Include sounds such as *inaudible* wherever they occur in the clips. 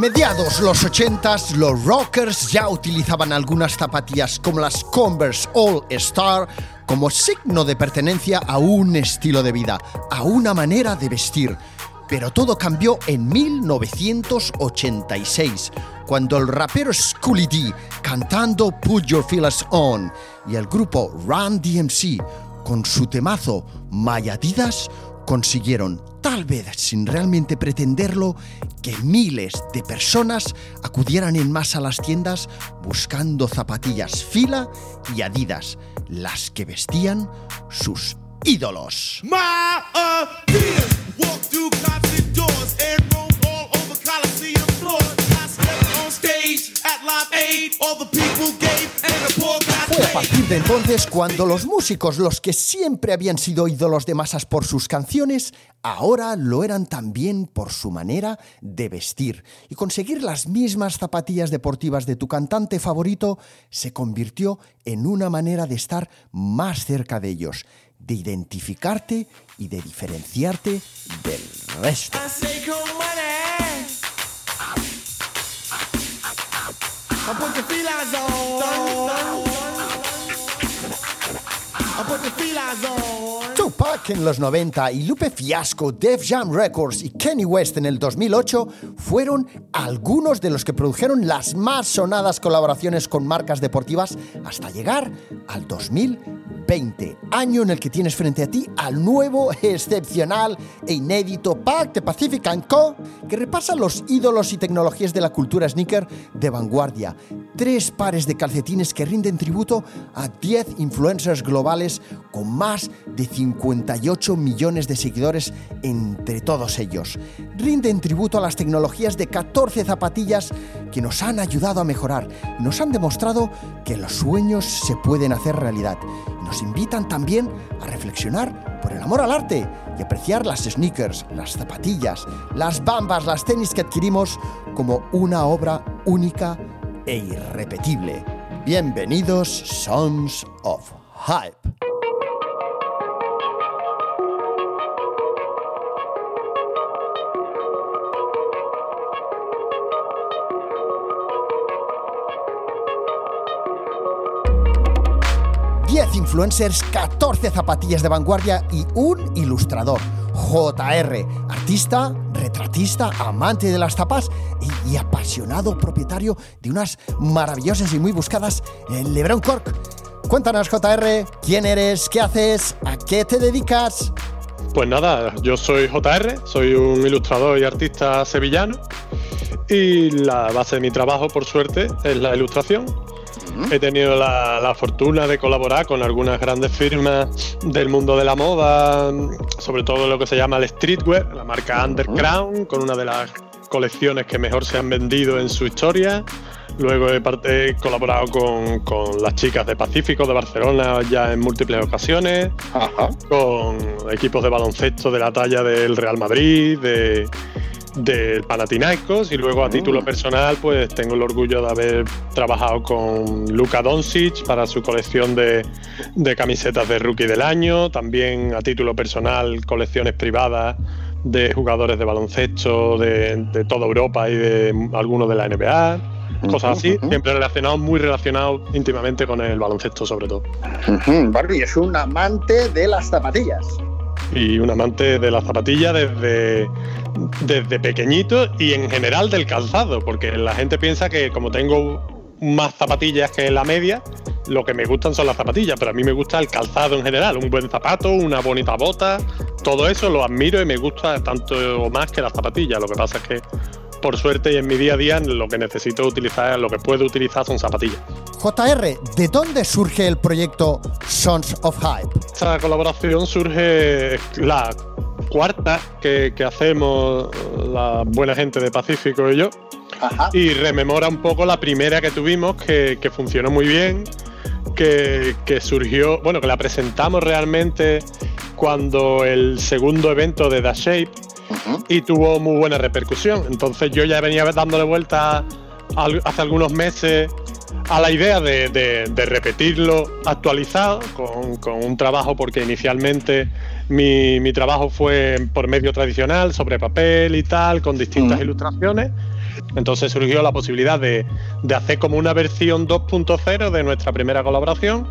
mediados los 80s, los rockers ya utilizaban algunas zapatillas como las Converse All Star como signo de pertenencia a un estilo de vida, a una manera de vestir. Pero todo cambió en 1986, cuando el rapero Schooly D, cantando Put Your Feelers On, y el grupo Run DMC, con su temazo My Adidas, consiguieron, tal vez sin realmente pretenderlo, que miles de personas acudieran en masa a las tiendas buscando zapatillas fila y adidas, las que vestían sus ídolos. A partir de entonces cuando los músicos, los que siempre habían sido ídolos de masas por sus canciones, ahora lo eran también por su manera de vestir. Y conseguir las mismas zapatillas deportivas de tu cantante favorito se convirtió en una manera de estar más cerca de ellos, de identificarte y de diferenciarte del resto. Tupac en los 90 y Lupe Fiasco, Def Jam Records y Kenny West en el 2008 fueron algunos de los que produjeron las más sonadas colaboraciones con marcas deportivas hasta llegar al 2020, año en el que tienes frente a ti al nuevo, excepcional e inédito Pack de Pacific Co, que repasa los ídolos y tecnologías de la cultura sneaker de vanguardia. Tres pares de calcetines que rinden tributo a 10 influencers globales con más de 58 millones de seguidores entre todos ellos. Rinden tributo a las tecnologías de 14 zapatillas que nos han ayudado a mejorar, nos han demostrado que los sueños se pueden hacer realidad. Nos invitan también a reflexionar por el amor al arte y apreciar las sneakers, las zapatillas, las bambas, las tenis que adquirimos como una obra única e irrepetible. Bienvenidos, Sons of Hype. influencers, 14 zapatillas de vanguardia y un ilustrador. JR, artista, retratista, amante de las tapas y, apasionado propietario de unas maravillosas y muy buscadas eh, Lebron Cork. Cuéntanos, JR, quién eres, qué haces, a qué te dedicas. Pues nada, yo soy JR, soy un ilustrador y artista sevillano y la base de mi trabajo, por suerte, es la ilustración He tenido la, fortuna de colaborar con algunas grandes firmas del mundo de la moda, sobre todo lo que se llama el streetwear, la marca Underground, con una de las colecciones que mejor se han vendido en su historia. Luego he, colaborado con, las chicas de Pacífico de Barcelona ya en múltiples ocasiones, con equipos de baloncesto de la talla del Real Madrid, de, del Panathinaikos y luego a mm. título personal pues tengo el orgullo de haber trabajado con Luka Doncic para su colección de, camisetas de rookie del año, también a título personal colecciones privadas de jugadores de baloncesto de, toda Europa y de algunos de la NBA cosas así, siempre relacionado, muy relacionado íntimamente con el baloncesto sobre todo. Barbie es un amante de las zapatillas y un amante de la zapatilla desde, desde pequeñito y en general del calzado, porque la gente piensa que como tengo más zapatillas que la media, lo que me gustan son las zapatillas, pero a mí me gusta el calzado en general, un buen zapato, una bonita bota, todo eso lo admiro y me gusta tanto o más que las zapatillas. Lo que pasa es que por suerte y en mi día a día lo que necesito utilizar, lo que puedo utilizar son zapatillas. JR, ¿de dónde surge el proyecto Sons of Hype? Esta colaboración surge la cuarta que, hacemos la buena gente de Pacífico y yo. Y rememora un poco la primera que tuvimos, que, funcionó muy bien, que, que, surgió, bueno, que la presentamos realmente cuando el segundo evento de The Shape y tuvo muy buena repercusión. Entonces yo ya venía dándole vuelta hace algunos meses a la idea de, repetirlo actualizado con, un trabajo, porque inicialmente mi, trabajo fue por medio tradicional, sobre papel y tal, con distintas ilustraciones. Entonces surgió la posibilidad de, hacer como una versión 2.0 de nuestra primera colaboración.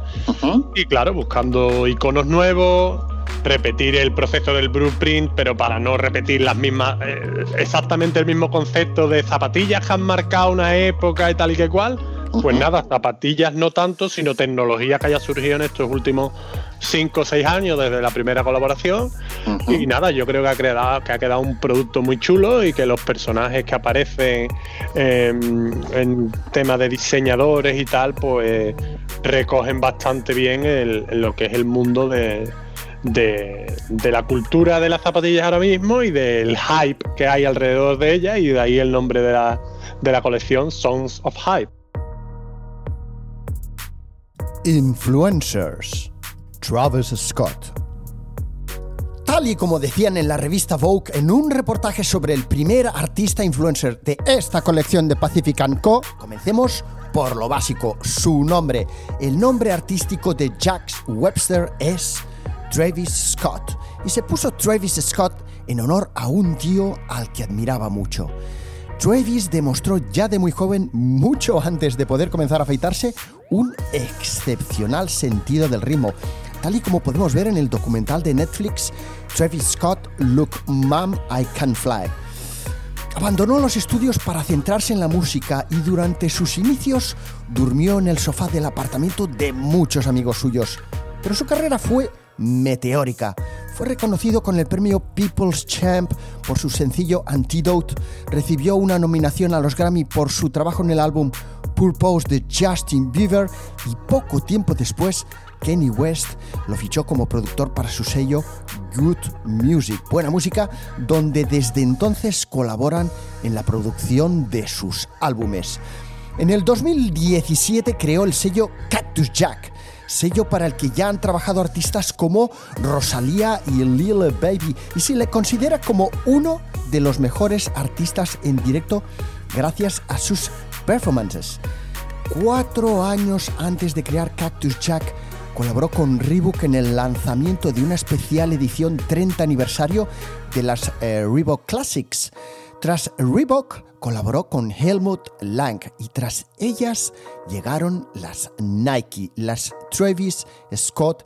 Y claro, buscando iconos nuevos, repetir el proceso del blueprint, pero para no repetir las mismas, eh, exactamente el mismo concepto de zapatillas que han marcado una época y tal y que cual. Pues nada, zapatillas no tanto, sino tecnología que haya surgido en estos últimos 5 o 6 años desde la primera colaboración. Y nada, yo creo que ha, quedado, que ha quedado un producto muy chulo y que los personajes que aparecen em, en temas de diseñadores y tal, pues recogen bastante bien lo que es el mundo de, de, la cultura de las zapatillas ahora mismo y del hype que hay alrededor de ella y de ahí el nombre de la, de la colección Songs of Hype. Influencers. Travis Scott. Tal y como decían en la revista Vogue en un reportaje sobre el primer artista influencer de esta colección de Pacific Co., comencemos por lo básico, su nombre. El nombre artístico de Jax Webster es Travis Scott y se puso Travis Scott en honor a un tío al que admiraba mucho. Travis demostró ya de muy joven, mucho antes de poder comenzar a afeitarse, un excepcional sentido del ritmo, tal y como podemos ver en el documental de Netflix Travis Scott Look Mom I Can Fly. Abandonó los estudios para centrarse en la música y durante sus inicios durmió en el sofá del apartamento de muchos amigos suyos. Pero su carrera fue meteórica. Fue reconocido con el premio People's Champ por su sencillo Antidote, recibió una nominación a los Grammy por su trabajo en el álbum Purpose de Justin Bieber y poco tiempo después Kenny West lo fichó como productor para su sello Good Music, buena música, donde desde entonces colaboran en la producción de sus álbumes. En el 2017 creó el sello Cactus Jack, sello para el que ya han trabajado artistas como Rosalía y Lil Baby, y se le considera como uno de los mejores artistas en directo gracias a sus performances. Cuatro años antes de crear Cactus Jack, colaboró con Reebok en el lanzamiento de una especial edición 30 aniversario de las eh, Reebok Classics. Tras Reebok, colaboró con Helmut Lang y tras ellas llegaron las Nike, las Travis Scott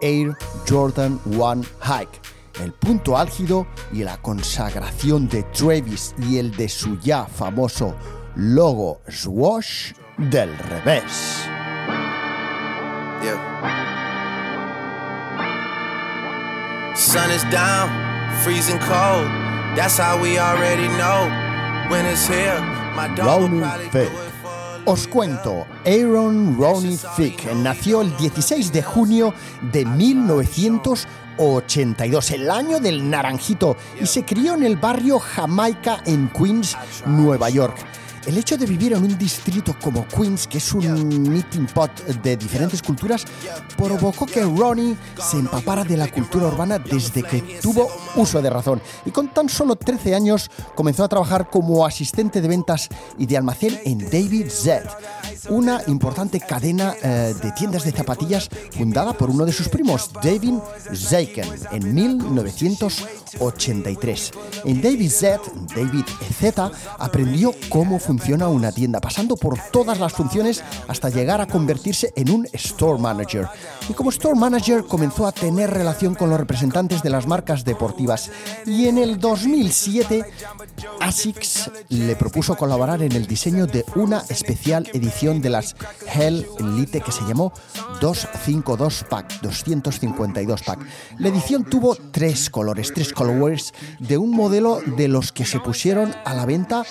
Air Jordan One Hike. El punto álgido y la consagración de Travis y el de su ya famoso logo Swash del revés. Sun is down, freezing cold. That's how we already know. Dog Fick. Os cuento, Aaron Ronnie Fick nació el 16 de junio de 1982, el año del naranjito, y se crió en el barrio Jamaica en Queens, Nueva York. El hecho de vivir en un distrito como Queens, que es un meeting pot de diferentes culturas, provocó que Ronnie se empapara de la cultura urbana desde que tuvo uso de razón. Y con tan solo 13 años comenzó a trabajar como asistente de ventas y de almacén en David Z, una importante cadena eh, de tiendas de zapatillas fundada por uno de sus primos, David Zeiken, en 1983. En David Z, David Z aprendió cómo funcionaba funciona una tienda, pasando por todas las funciones hasta llegar a convertirse en un store manager. Y como store manager comenzó a tener relación con los representantes de las marcas deportivas. Y en el 2007 ASICS le propuso colaborar en el diseño de una especial edición de las Hell Elite que se llamó 252 Pack, 252 Pack. La edición tuvo tres colores, tres colorways de un modelo de los que se pusieron a la venta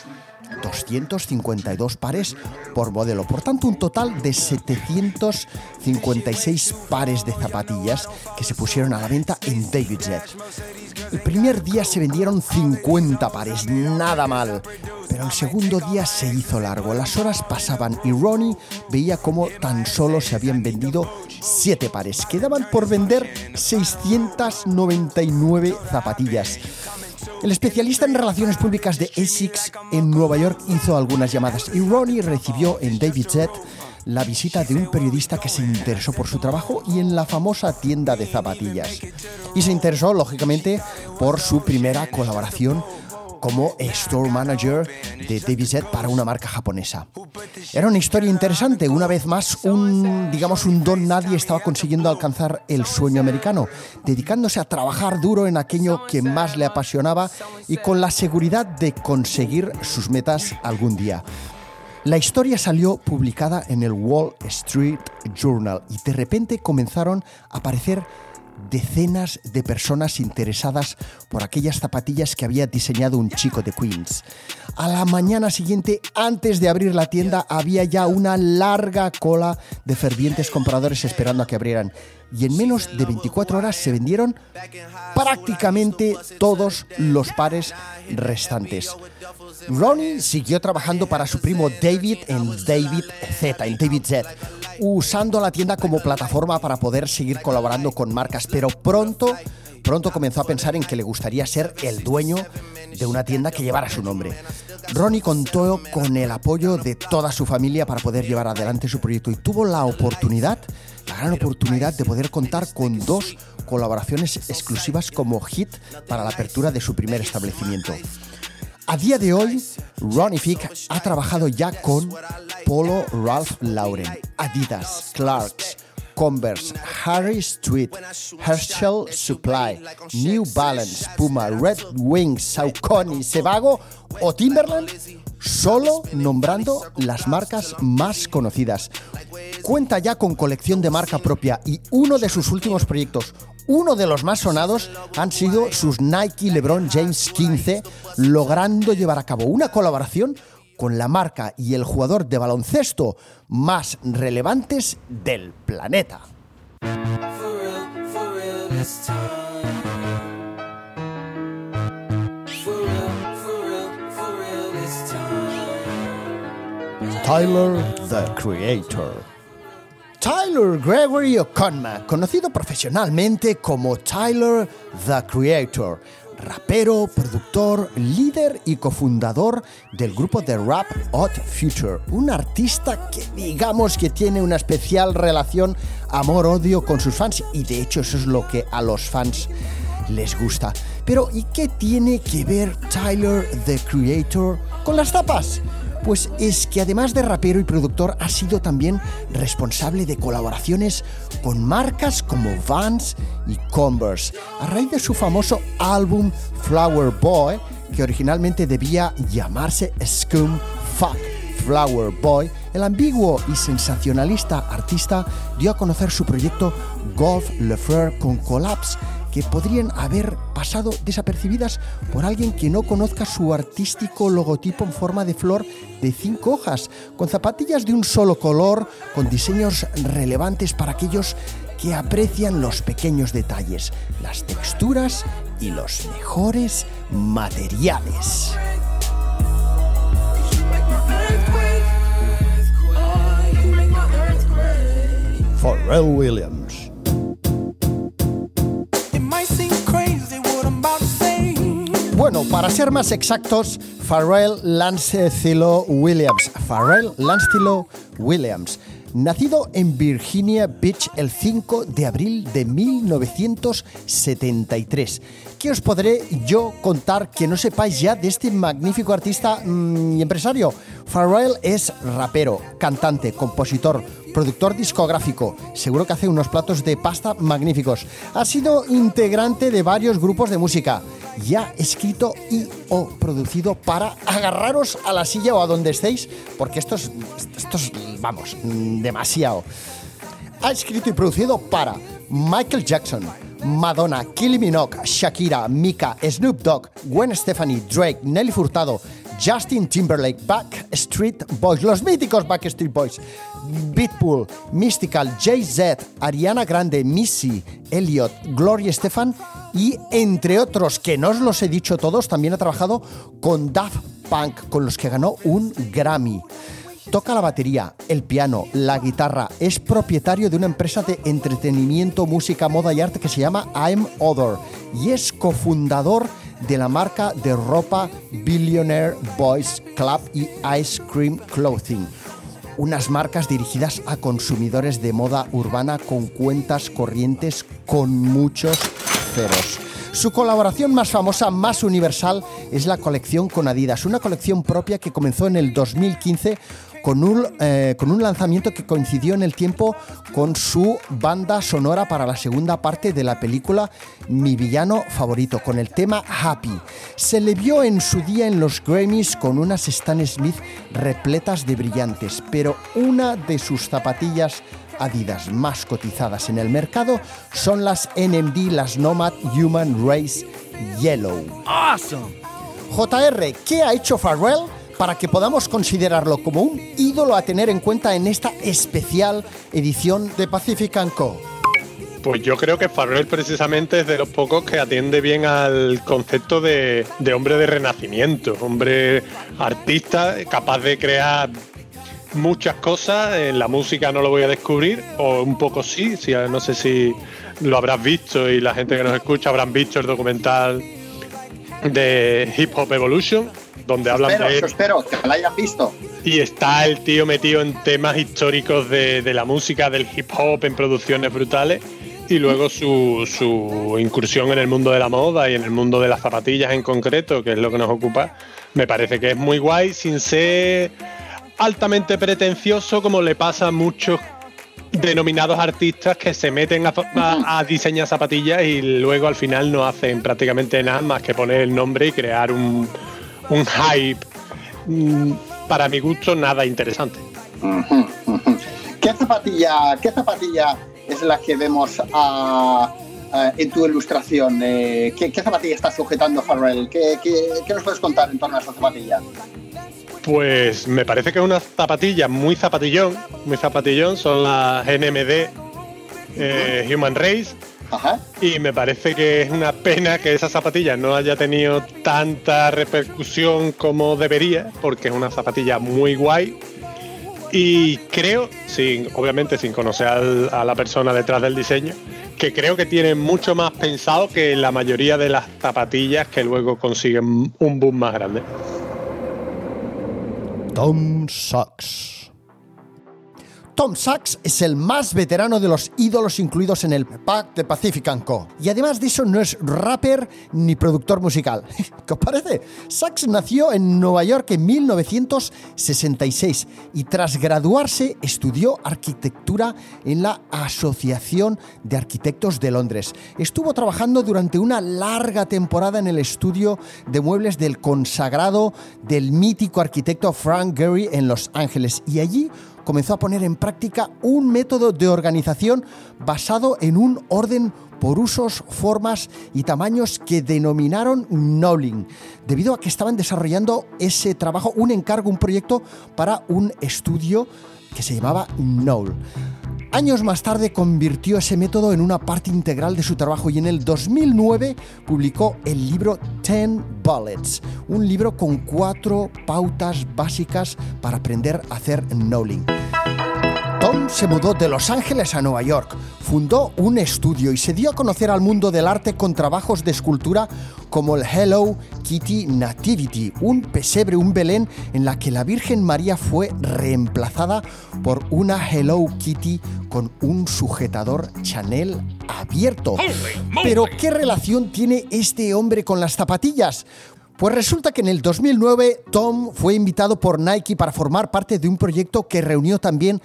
252 pares por modelo. Por tanto, un total de 756 pares de zapatillas que se pusieron a la venta en David Z. El primer día se vendieron 50 pares, nada mal. Pero el segundo día se hizo largo, las horas pasaban y Ronnie veía como tan solo se habían vendido 7 pares. Quedaban por vender 699 zapatillas. El especialista en relaciones públicas de ASICS en Nueva York hizo algunas llamadas y Ronnie recibió en David Z la visita de un periodista que se interesó por su trabajo y en la famosa tienda de zapatillas. Y se interesó, lógicamente, por su primera colaboración como Store Manager de David Z para una marca japonesa. Era una historia interesante, una vez más un, digamos, un don nadie estaba consiguiendo alcanzar el sueño americano, dedicándose a trabajar duro en aquello que más le apasionaba y con la seguridad de conseguir sus metas algún día. La historia salió publicada en el Wall Street Journal y de repente comenzaron a aparecer decenas de personas interesadas por aquellas zapatillas que había diseñado un chico de Queens. A la mañana siguiente, antes de abrir la tienda, había ya una larga cola de fervientes compradores esperando a que abrieran. Y en menos de 24 horas se vendieron prácticamente todos los pares restantes. Ronnie siguió trabajando para su primo David en David Z, en David Z, usando la tienda como plataforma para poder seguir colaborando con marcas, pero pronto, pronto comenzó a pensar en que le gustaría ser el dueño de una tienda que llevara su nombre. Ronnie contó con el apoyo de toda su familia para poder llevar adelante su proyecto y tuvo la oportunidad, la gran oportunidad de poder contar con dos colaboraciones exclusivas como hit para la apertura de su primer establecimiento. A día de hoy, Ronnie Fick ha trabajado ya con Polo Ralph Lauren, Adidas, Clarks, Converse, Harry Street, Herschel Supply, New Balance, Puma, Red Wings, Saucony, Sebago o Timberland, solo nombrando las marcas más conocidas. Cuenta ya con colección de marca propia y uno de sus últimos proyectos, uno de los más sonados han sido sus Nike LeBron James 15, logrando llevar a cabo una colaboración con la marca y el jugador de baloncesto más relevantes del planeta. Tyler, the Creator. Tyler Gregory O'Connor, conocido profesionalmente como Tyler the Creator, rapero, productor, líder y cofundador del grupo de rap Odd Future, un artista que digamos que tiene una especial relación amor-odio con sus fans y de hecho eso es lo que a los fans les gusta. Pero ¿y qué tiene que ver Tyler the Creator con las tapas? Pues es que además de rapero y productor ha sido también responsable de colaboraciones con marcas como Vans y Converse, a raíz de su famoso álbum Flower Boy, que originalmente debía llamarse Scum Fuck Flower Boy, el ambiguo y sensacionalista artista dio a conocer su proyecto Golf Le Fleur con Collapse, que podrían haber pasado desapercibidas por alguien que no conozca su artístico logotipo en forma de flor de cinco hojas, con zapatillas de un solo color, con diseños relevantes para aquellos que aprecian los pequeños detalles, las texturas y los mejores materiales. Pharrell Williams. Para ser más exactos, Pharrell Lancelo Williams. Pharrell Lancelo Williams. Nacido en Virginia Beach el 5 de abril de 1973. ¿Qué os podré yo contar que no sepáis ya de este magnífico artista mm, y empresario? Pharrell es rapero, cantante, compositor, productor discográfico. Seguro que hace unos platos de pasta magníficos. Ha sido integrante de varios grupos de música. Ya escrito y o producido para agarraros a la silla o a donde estéis, porque esto es, esto es vamos, demasiado. Ha escrito y producido para Michael Jackson, Madonna, Kylie Minogue, Shakira, Mika, Snoop Dogg, Gwen Stefani, Drake, Nelly Furtado, Justin Timberlake, Backstreet Boys, los míticos Backstreet Boys, Beatpool, Mystical, Jay-Z, Ariana Grande, Missy, Elliot, Gloria Estefan y entre otros que no os los he dicho todos, también ha trabajado con Daft Punk, con los que ganó un Grammy. Toca la batería, el piano, la guitarra. Es propietario de una empresa de entretenimiento, música, moda y arte que se llama I'm Other y es cofundador de la marca de ropa Billionaire Boys Club y Ice Cream Clothing. Unas marcas dirigidas a consumidores de moda urbana con cuentas corrientes con muchos ceros. Su colaboración más famosa, más universal, es la colección con Adidas, una colección propia que comenzó en el 2015 con un, eh, con un lanzamiento que coincidió en el tiempo con su banda sonora para la segunda parte de la película Mi villano favorito, con el tema Happy. Se le vio en su día en los Grammys con unas Stan Smith repletas de brillantes, pero una de sus zapatillas Adidas más cotizadas en el mercado son las NMD, las Nomad Human Race Yellow. Awesome. JR, ¿qué ha hecho Farrell para que podamos considerarlo como un ídolo a tener en cuenta en esta especial edición de Pacific Co? Pues yo creo que Farrell precisamente es de los pocos que atiende bien al concepto de, hombre de renacimiento, hombre artista capaz de crear muchas cosas. En la música no lo voy a descubrir, o un poco sí no sé si lo habrás visto y la gente que nos escucha habrán visto el documental de Hip Hop Evolution, donde hablan de. espero que lo hayan visto. Y está el tío metido en temas históricos de, de la música, del hip hop, en producciones brutales. Y luego su, su incursión en el mundo de la moda y en el mundo de las zapatillas en concreto, que es lo que nos ocupa, me parece que es muy guay, sin ser altamente pretencioso como le pasa a muchos denominados artistas que se meten a, a, a, diseñar zapatillas y luego al final no hacen prácticamente nada más que poner el nombre y crear un, un hype. Mm, Para mi gusto, nada interesante. ¿Qué zapatilla, qué zapatilla es la que vemos a, a, en tu ilustración? Eh, ¿qué, ¿qué, zapatilla está sujetando Farrell? ¿Qué, ¿Qué, qué, nos puedes contar en torno a esa zapatilla? Pues me parece que es una zapatilla muy zapatillón, muy zapatillón, son las NMD eh, Human Race. Ajá. Y me parece que es una pena que esa zapatilla no haya tenido tanta repercusión como debería, porque es una zapatilla muy guay. Y creo, sin, obviamente sin conocer al, a la persona detrás del diseño, que creo que tiene mucho más pensado que la mayoría de las zapatillas que luego consiguen un boom más grande. Tom Sachs. Tom Sachs es el más veterano de los ídolos incluidos en el pack de Pacific Co. Y además de eso no es rapper ni productor musical. *laughs* ¿Qué os parece? Sachs nació en Nueva York en 1966 y tras graduarse estudió arquitectura en la Asociación de Arquitectos de Londres. Estuvo trabajando durante una larga temporada en el estudio de muebles del consagrado del mítico arquitecto Frank Gehry en Los Ángeles y allí comenzó a poner en práctica un método de organización basado en un orden por usos, formas y tamaños que denominaron Knowling, debido a que estaban desarrollando ese trabajo, un encargo, un proyecto para un estudio que se llamaba Knoll. Años más tarde convirtió ese método en una parte integral de su trabajo y en el 2009 publicó el libro Ten Bullets, un libro con cuatro pautas básicas para aprender a hacer knowling. Se mudó de Los Ángeles a Nueva York, fundó un estudio y se dio a conocer al mundo del arte con trabajos de escultura como el Hello Kitty Nativity, un pesebre, un Belén en la que la Virgen María fue reemplazada por una Hello Kitty con un sujetador Chanel abierto. Pero ¿qué relación tiene este hombre con las zapatillas? Pues resulta que en el 2009 Tom fue invitado por Nike para formar parte de un proyecto que reunió también,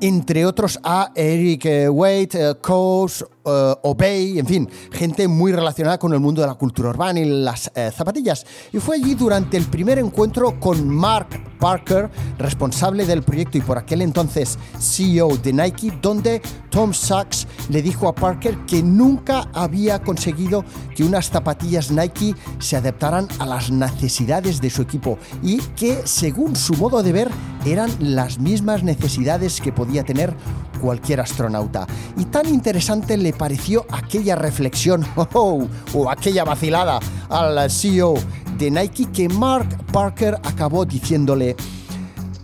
entre otros, a Eric eh, Wade, eh, Coase, uh, Obey, en fin, gente muy relacionada con el mundo de la cultura urbana y las eh, zapatillas. Y fue allí durante el primer encuentro con Mark Parker, responsable del proyecto y por aquel entonces CEO de Nike, donde Tom Sachs le dijo a Parker que nunca había conseguido que unas zapatillas Nike se adaptaran a las necesidades de su equipo y que, según su modo de ver, eran las mismas necesidades que podía tener cualquier astronauta. Y tan interesante le pareció aquella reflexión *laughs* oh, oh, o aquella vacilada al CEO de Nike que Mark Parker acabó diciéndole,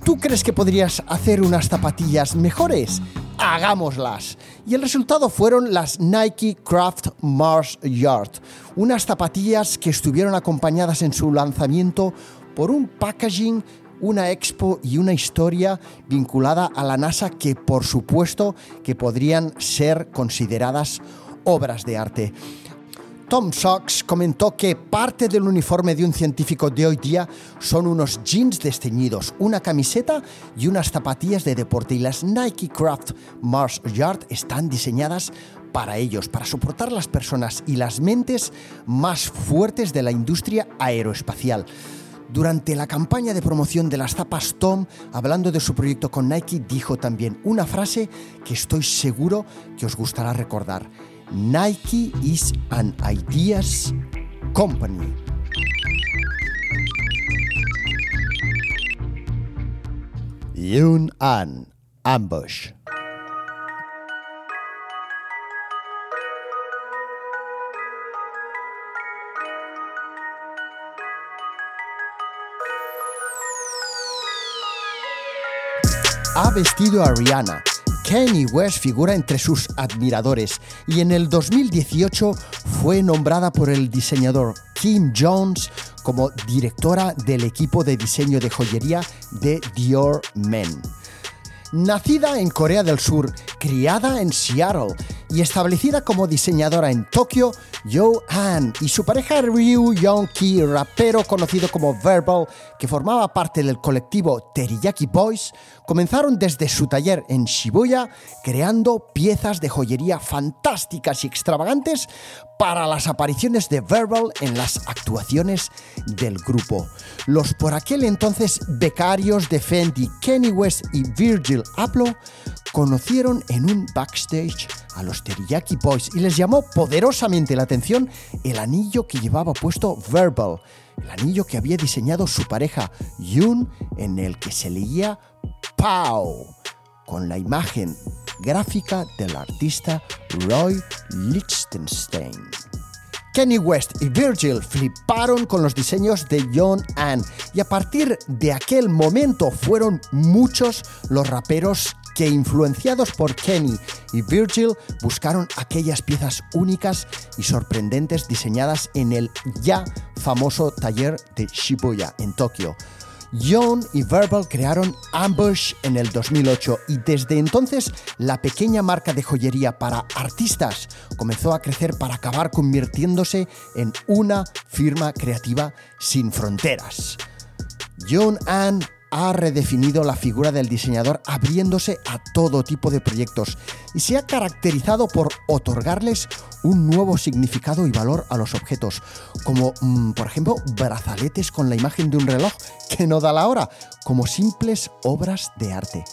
¿tú crees que podrías hacer unas zapatillas mejores? Hagámoslas. Y el resultado fueron las Nike Craft Mars Yard, unas zapatillas que estuvieron acompañadas en su lanzamiento por un packaging una expo y una historia vinculada a la NASA que por supuesto que podrían ser consideradas obras de arte. Tom Sachs comentó que parte del uniforme de un científico de hoy día son unos jeans desteñidos, una camiseta y unas zapatillas de deporte y las Nike Craft Mars Yard están diseñadas para ellos, para soportar las personas y las mentes más fuertes de la industria aeroespacial. Durante la campaña de promoción de las zapas, Tom, hablando de su proyecto con Nike, dijo también una frase que estoy seguro que os gustará recordar. Nike is an ideas company. Yun An Ambush. ha vestido a Rihanna. Kanye West figura entre sus admiradores y en el 2018 fue nombrada por el diseñador Kim Jones como directora del equipo de diseño de joyería de Dior Men. Nacida en Corea del Sur, criada en Seattle y establecida como diseñadora en Tokio, Yo Han y su pareja Ryu Young-ki, rapero conocido como Verbal, que formaba parte del colectivo Teriyaki Boys, comenzaron desde su taller en Shibuya creando piezas de joyería fantásticas y extravagantes para las apariciones de Verbal en las actuaciones del grupo. Los por aquel entonces becarios de Fendi, Kenny West y Virgil Abloh conocieron en un backstage a los Teriyaki Boys y les llamó poderosamente la atención el anillo que llevaba puesto Verbal, el anillo que había diseñado su pareja Yoon, en el que se leía Pow, con la imagen gráfica del artista Roy Lichtenstein. Kenny West y Virgil fliparon con los diseños de John Ann y a partir de aquel momento fueron muchos los raperos que influenciados por Kenny y Virgil buscaron aquellas piezas únicas y sorprendentes diseñadas en el ya famoso taller de Shibuya en Tokio. John y Verbal crearon Ambush en el 2008 y desde entonces la pequeña marca de joyería para artistas comenzó a crecer para acabar convirtiéndose en una firma creativa sin fronteras. John Ann ha redefinido la figura del diseñador abriéndose a todo tipo de proyectos y se ha caracterizado por otorgarles un nuevo significado y valor a los objetos, como mm, por ejemplo brazaletes con la imagen de un reloj que no da la hora, como simples obras de arte.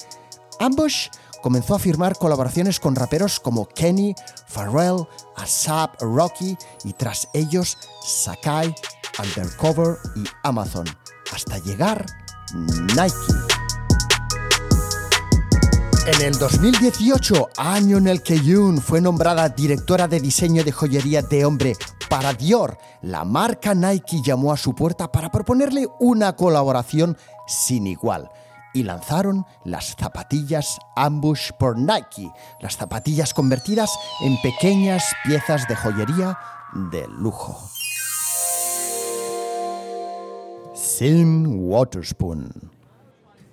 Ambush comenzó a firmar colaboraciones con raperos como Kenny, Pharrell, ASAP Rocky y tras ellos Sakai, Undercover y Amazon, hasta llegar Nike. En el 2018, año en el que Yoon fue nombrada directora de diseño de joyería de hombre para Dior, la marca Nike llamó a su puerta para proponerle una colaboración sin igual y lanzaron las zapatillas Ambush por Nike, las zapatillas convertidas en pequeñas piezas de joyería de lujo. Sin Waterspoon.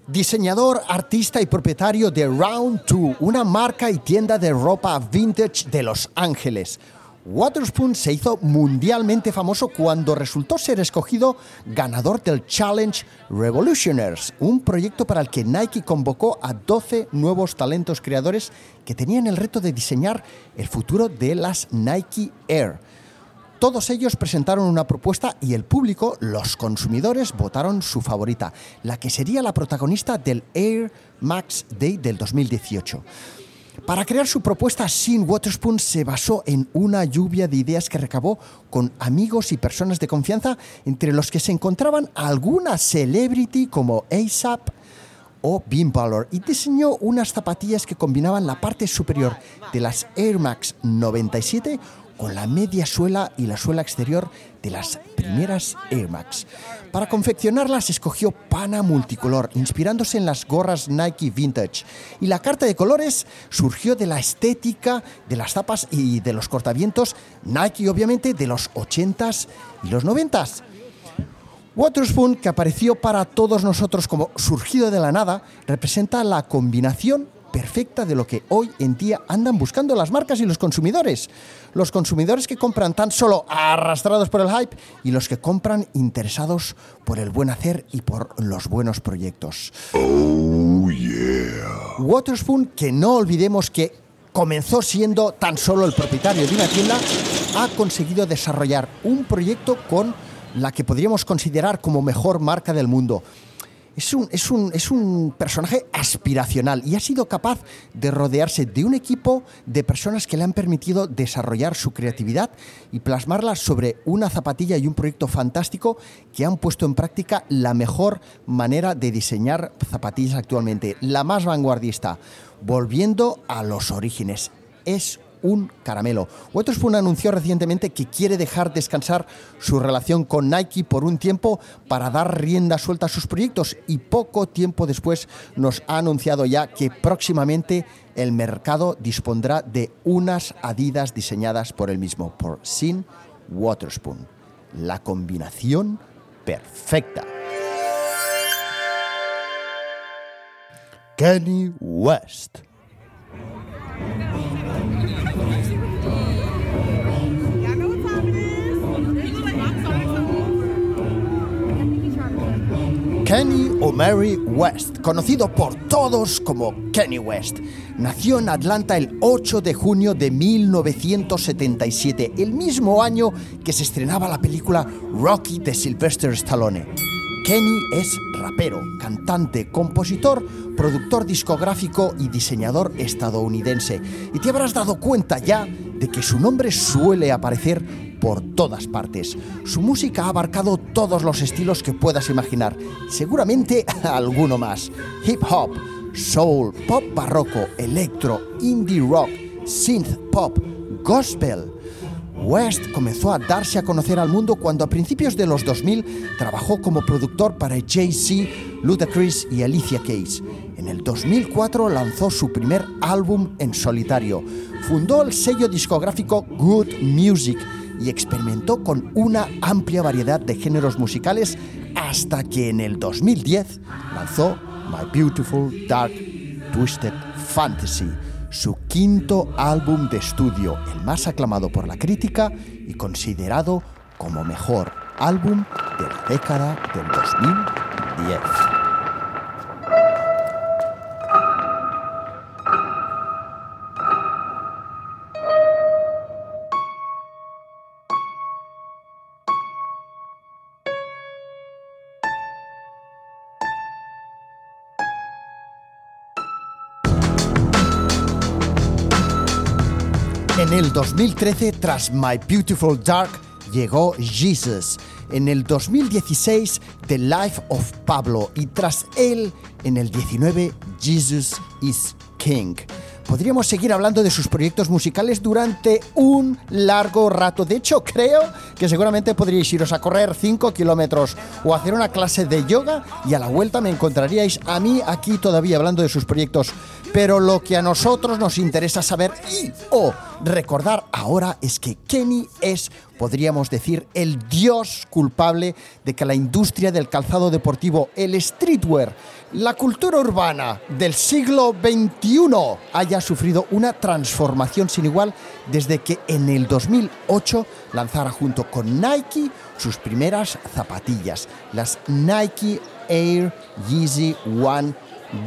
Diseñador, artista y propietario de Round 2, una marca y tienda de ropa vintage de Los Ángeles. Waterspoon se hizo mundialmente famoso cuando resultó ser escogido ganador del Challenge Revolutioners, un proyecto para el que Nike convocó a 12 nuevos talentos creadores que tenían el reto de diseñar el futuro de las Nike Air. Todos ellos presentaron una propuesta y el público, los consumidores, votaron su favorita, la que sería la protagonista del Air Max Day del 2018. Para crear su propuesta, Sin Waterspoon se basó en una lluvia de ideas que recabó con amigos y personas de confianza, entre los que se encontraban alguna celebrity como ASAP o Beam Balor, y diseñó unas zapatillas que combinaban la parte superior de las Air Max 97 con la media suela y la suela exterior de las primeras Air Max. Para confeccionarlas escogió pana multicolor, inspirándose en las gorras Nike Vintage. Y la carta de colores surgió de la estética de las zapas y de los cortavientos Nike, obviamente, de los 80s y los 90s. Waterspoon, que apareció para todos nosotros como surgido de la nada, representa la combinación perfecta de lo que hoy en día andan buscando las marcas y los consumidores. Los consumidores que compran tan solo arrastrados por el hype y los que compran interesados por el buen hacer y por los buenos proyectos. Oh, yeah. Waterspoon, que no olvidemos que comenzó siendo tan solo el propietario de una tienda, ha conseguido desarrollar un proyecto con la que podríamos considerar como mejor marca del mundo. Es un, es, un, es un, personaje aspiracional y ha sido capaz de rodearse de un equipo de personas que le han permitido desarrollar su creatividad y plasmarla sobre una zapatilla y un proyecto fantástico que han puesto en práctica la mejor manera de diseñar zapatillas actualmente, la más vanguardista, volviendo a los orígenes. Es un caramelo. Waterspoon anunció recientemente que quiere dejar descansar su relación con Nike por un tiempo para dar rienda suelta a sus proyectos y poco tiempo después nos ha anunciado ya que próximamente el mercado dispondrá de unas Adidas diseñadas por él mismo, por Sin Waterspoon. La combinación perfecta. Kenny West. Kenny O'Mary West, conocido por todos como Kenny West, nació en Atlanta el 8 de junio de 1977, el mismo año que se estrenaba la película Rocky de Sylvester Stallone. Kenny es rapero, cantante, compositor, productor discográfico y diseñador estadounidense. Y te habrás dado cuenta ya de que su nombre suele aparecer por todas partes. Su música ha abarcado todos los estilos que puedas imaginar, seguramente *laughs* alguno más. Hip hop, soul, pop barroco, electro, indie rock, synth pop, gospel. West comenzó a darse a conocer al mundo cuando a principios de los 2000 trabajó como productor para Jay-Z, Ludacris y Alicia Keys. En el 2004 lanzó su primer álbum en solitario. Fundó el sello discográfico Good Music y experimentó con una amplia variedad de géneros musicales hasta que en el 2010 lanzó My Beautiful Dark Twisted Fantasy, su quinto álbum de estudio, el más aclamado por la crítica y considerado como mejor álbum de la década del 2010. 2013, tras My Beautiful Dark, llegó Jesus. En el 2016, The Life of Pablo. Y tras él, en el 19, Jesus is King. Podríamos seguir hablando de sus proyectos musicales durante un largo rato. De hecho, creo que seguramente podríais iros a correr 5 kilómetros o hacer una clase de yoga y a la vuelta me encontraríais a mí aquí todavía hablando de sus proyectos. Pero lo que a nosotros nos interesa saber y o recordar ahora es que Kenny es, podríamos decir, el dios culpable de que la industria del calzado deportivo, el streetwear, la cultura urbana del siglo XXI haya sufrido una transformación sin igual desde que en el 2008 lanzara junto con Nike sus primeras zapatillas, las Nike Air Yeezy One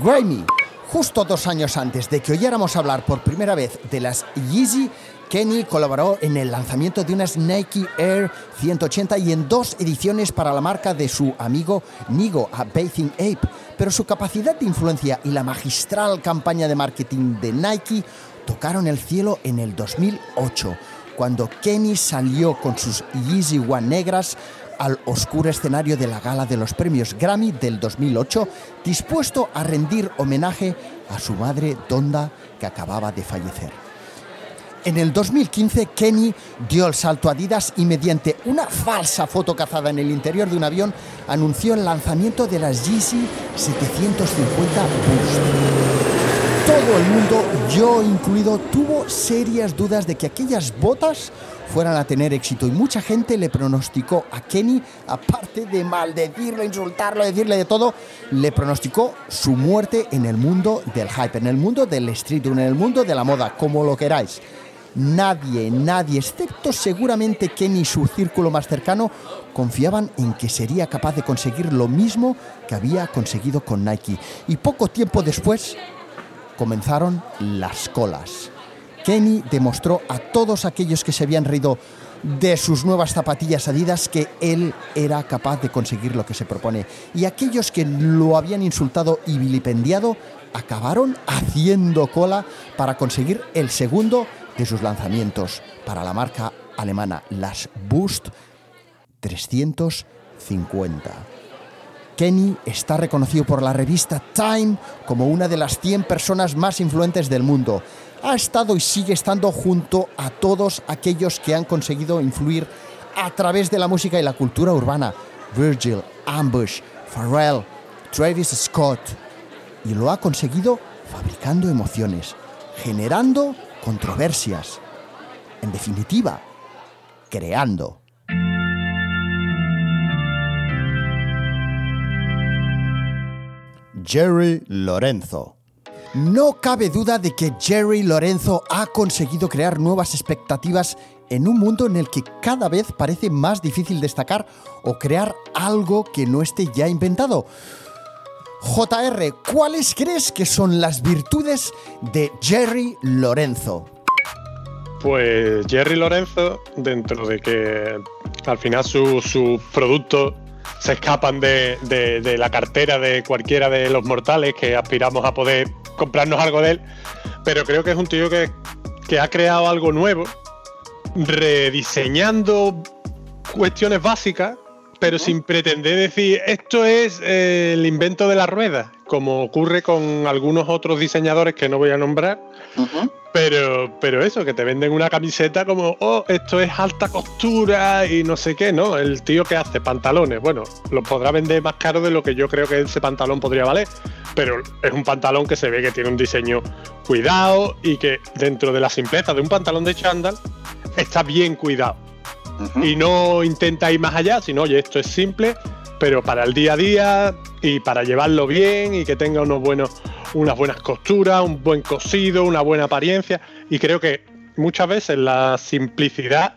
Grammy. Justo dos años antes de que oyéramos hablar por primera vez de las Yeezy, Kenny colaboró en el lanzamiento de unas Nike Air 180 y en dos ediciones para la marca de su amigo Nigo a Bathing Ape. Pero su capacidad de influencia y la magistral campaña de marketing de Nike tocaron el cielo en el 2008, cuando Kenny salió con sus Yeezy One negras al oscuro escenario de la gala de los premios Grammy del 2008, dispuesto a rendir homenaje a su madre Donda, que acababa de fallecer. En el 2015, Kenny dio el salto a Adidas y mediante una falsa foto cazada en el interior de un avión, anunció el lanzamiento de las Yeezy 750 Boost. Todo el mundo, yo incluido, tuvo serias dudas de que aquellas botas fueran a tener éxito y mucha gente le pronosticó a Kenny, aparte de maldecirlo, insultarlo, decirle de todo, le pronosticó su muerte en el mundo del hype, en el mundo del street, en el mundo de la moda, como lo queráis. Nadie, nadie, excepto seguramente Kenny y su círculo más cercano, confiaban en que sería capaz de conseguir lo mismo que había conseguido con Nike. Y poco tiempo después comenzaron las colas. Kenny demostró a todos aquellos que se habían reído de sus nuevas zapatillas Adidas que él era capaz de conseguir lo que se propone. Y aquellos que lo habían insultado y vilipendiado acabaron haciendo cola para conseguir el segundo de sus lanzamientos para la marca alemana, las Boost 350. Kenny está reconocido por la revista Time como una de las 100 personas más influentes del mundo. Ha estado y sigue estando junto a todos aquellos que han conseguido influir a través de la música y la cultura urbana. Virgil, Ambush, Pharrell, Travis Scott. Y lo ha conseguido fabricando emociones, generando controversias. En definitiva, creando. Jerry Lorenzo. No cabe duda de que Jerry Lorenzo ha conseguido crear nuevas expectativas en un mundo en el que cada vez parece más difícil destacar o crear algo que no esté ya inventado. JR, ¿cuáles crees que son las virtudes de Jerry Lorenzo? Pues Jerry Lorenzo, dentro de que al final sus su productos se escapan de, de, la cartera de cualquiera de los mortales que aspiramos a poder comprarnos algo de él, pero creo que es un tío que, que ha creado algo nuevo, rediseñando cuestiones básicas pero sin pretender decir esto es eh, el invento de la rueda, como ocurre con algunos otros diseñadores que no voy a nombrar. Pero, pero eso, que te venden una camiseta como, oh, esto es alta costura y no sé qué, ¿no? El tío que hace pantalones, bueno, los podrá vender más caro de lo que yo creo que ese pantalón podría valer, pero es un pantalón que se ve que tiene un diseño cuidado y que dentro de la simpleza de un pantalón de chándal está bien cuidado. Y no intenta ir más allá, sino, oye, esto es simple, pero para el día a día y para llevarlo bien y que tenga unos buenos, unas buenas costuras, un buen cosido, una buena apariencia. Y creo que muchas veces la simplicidad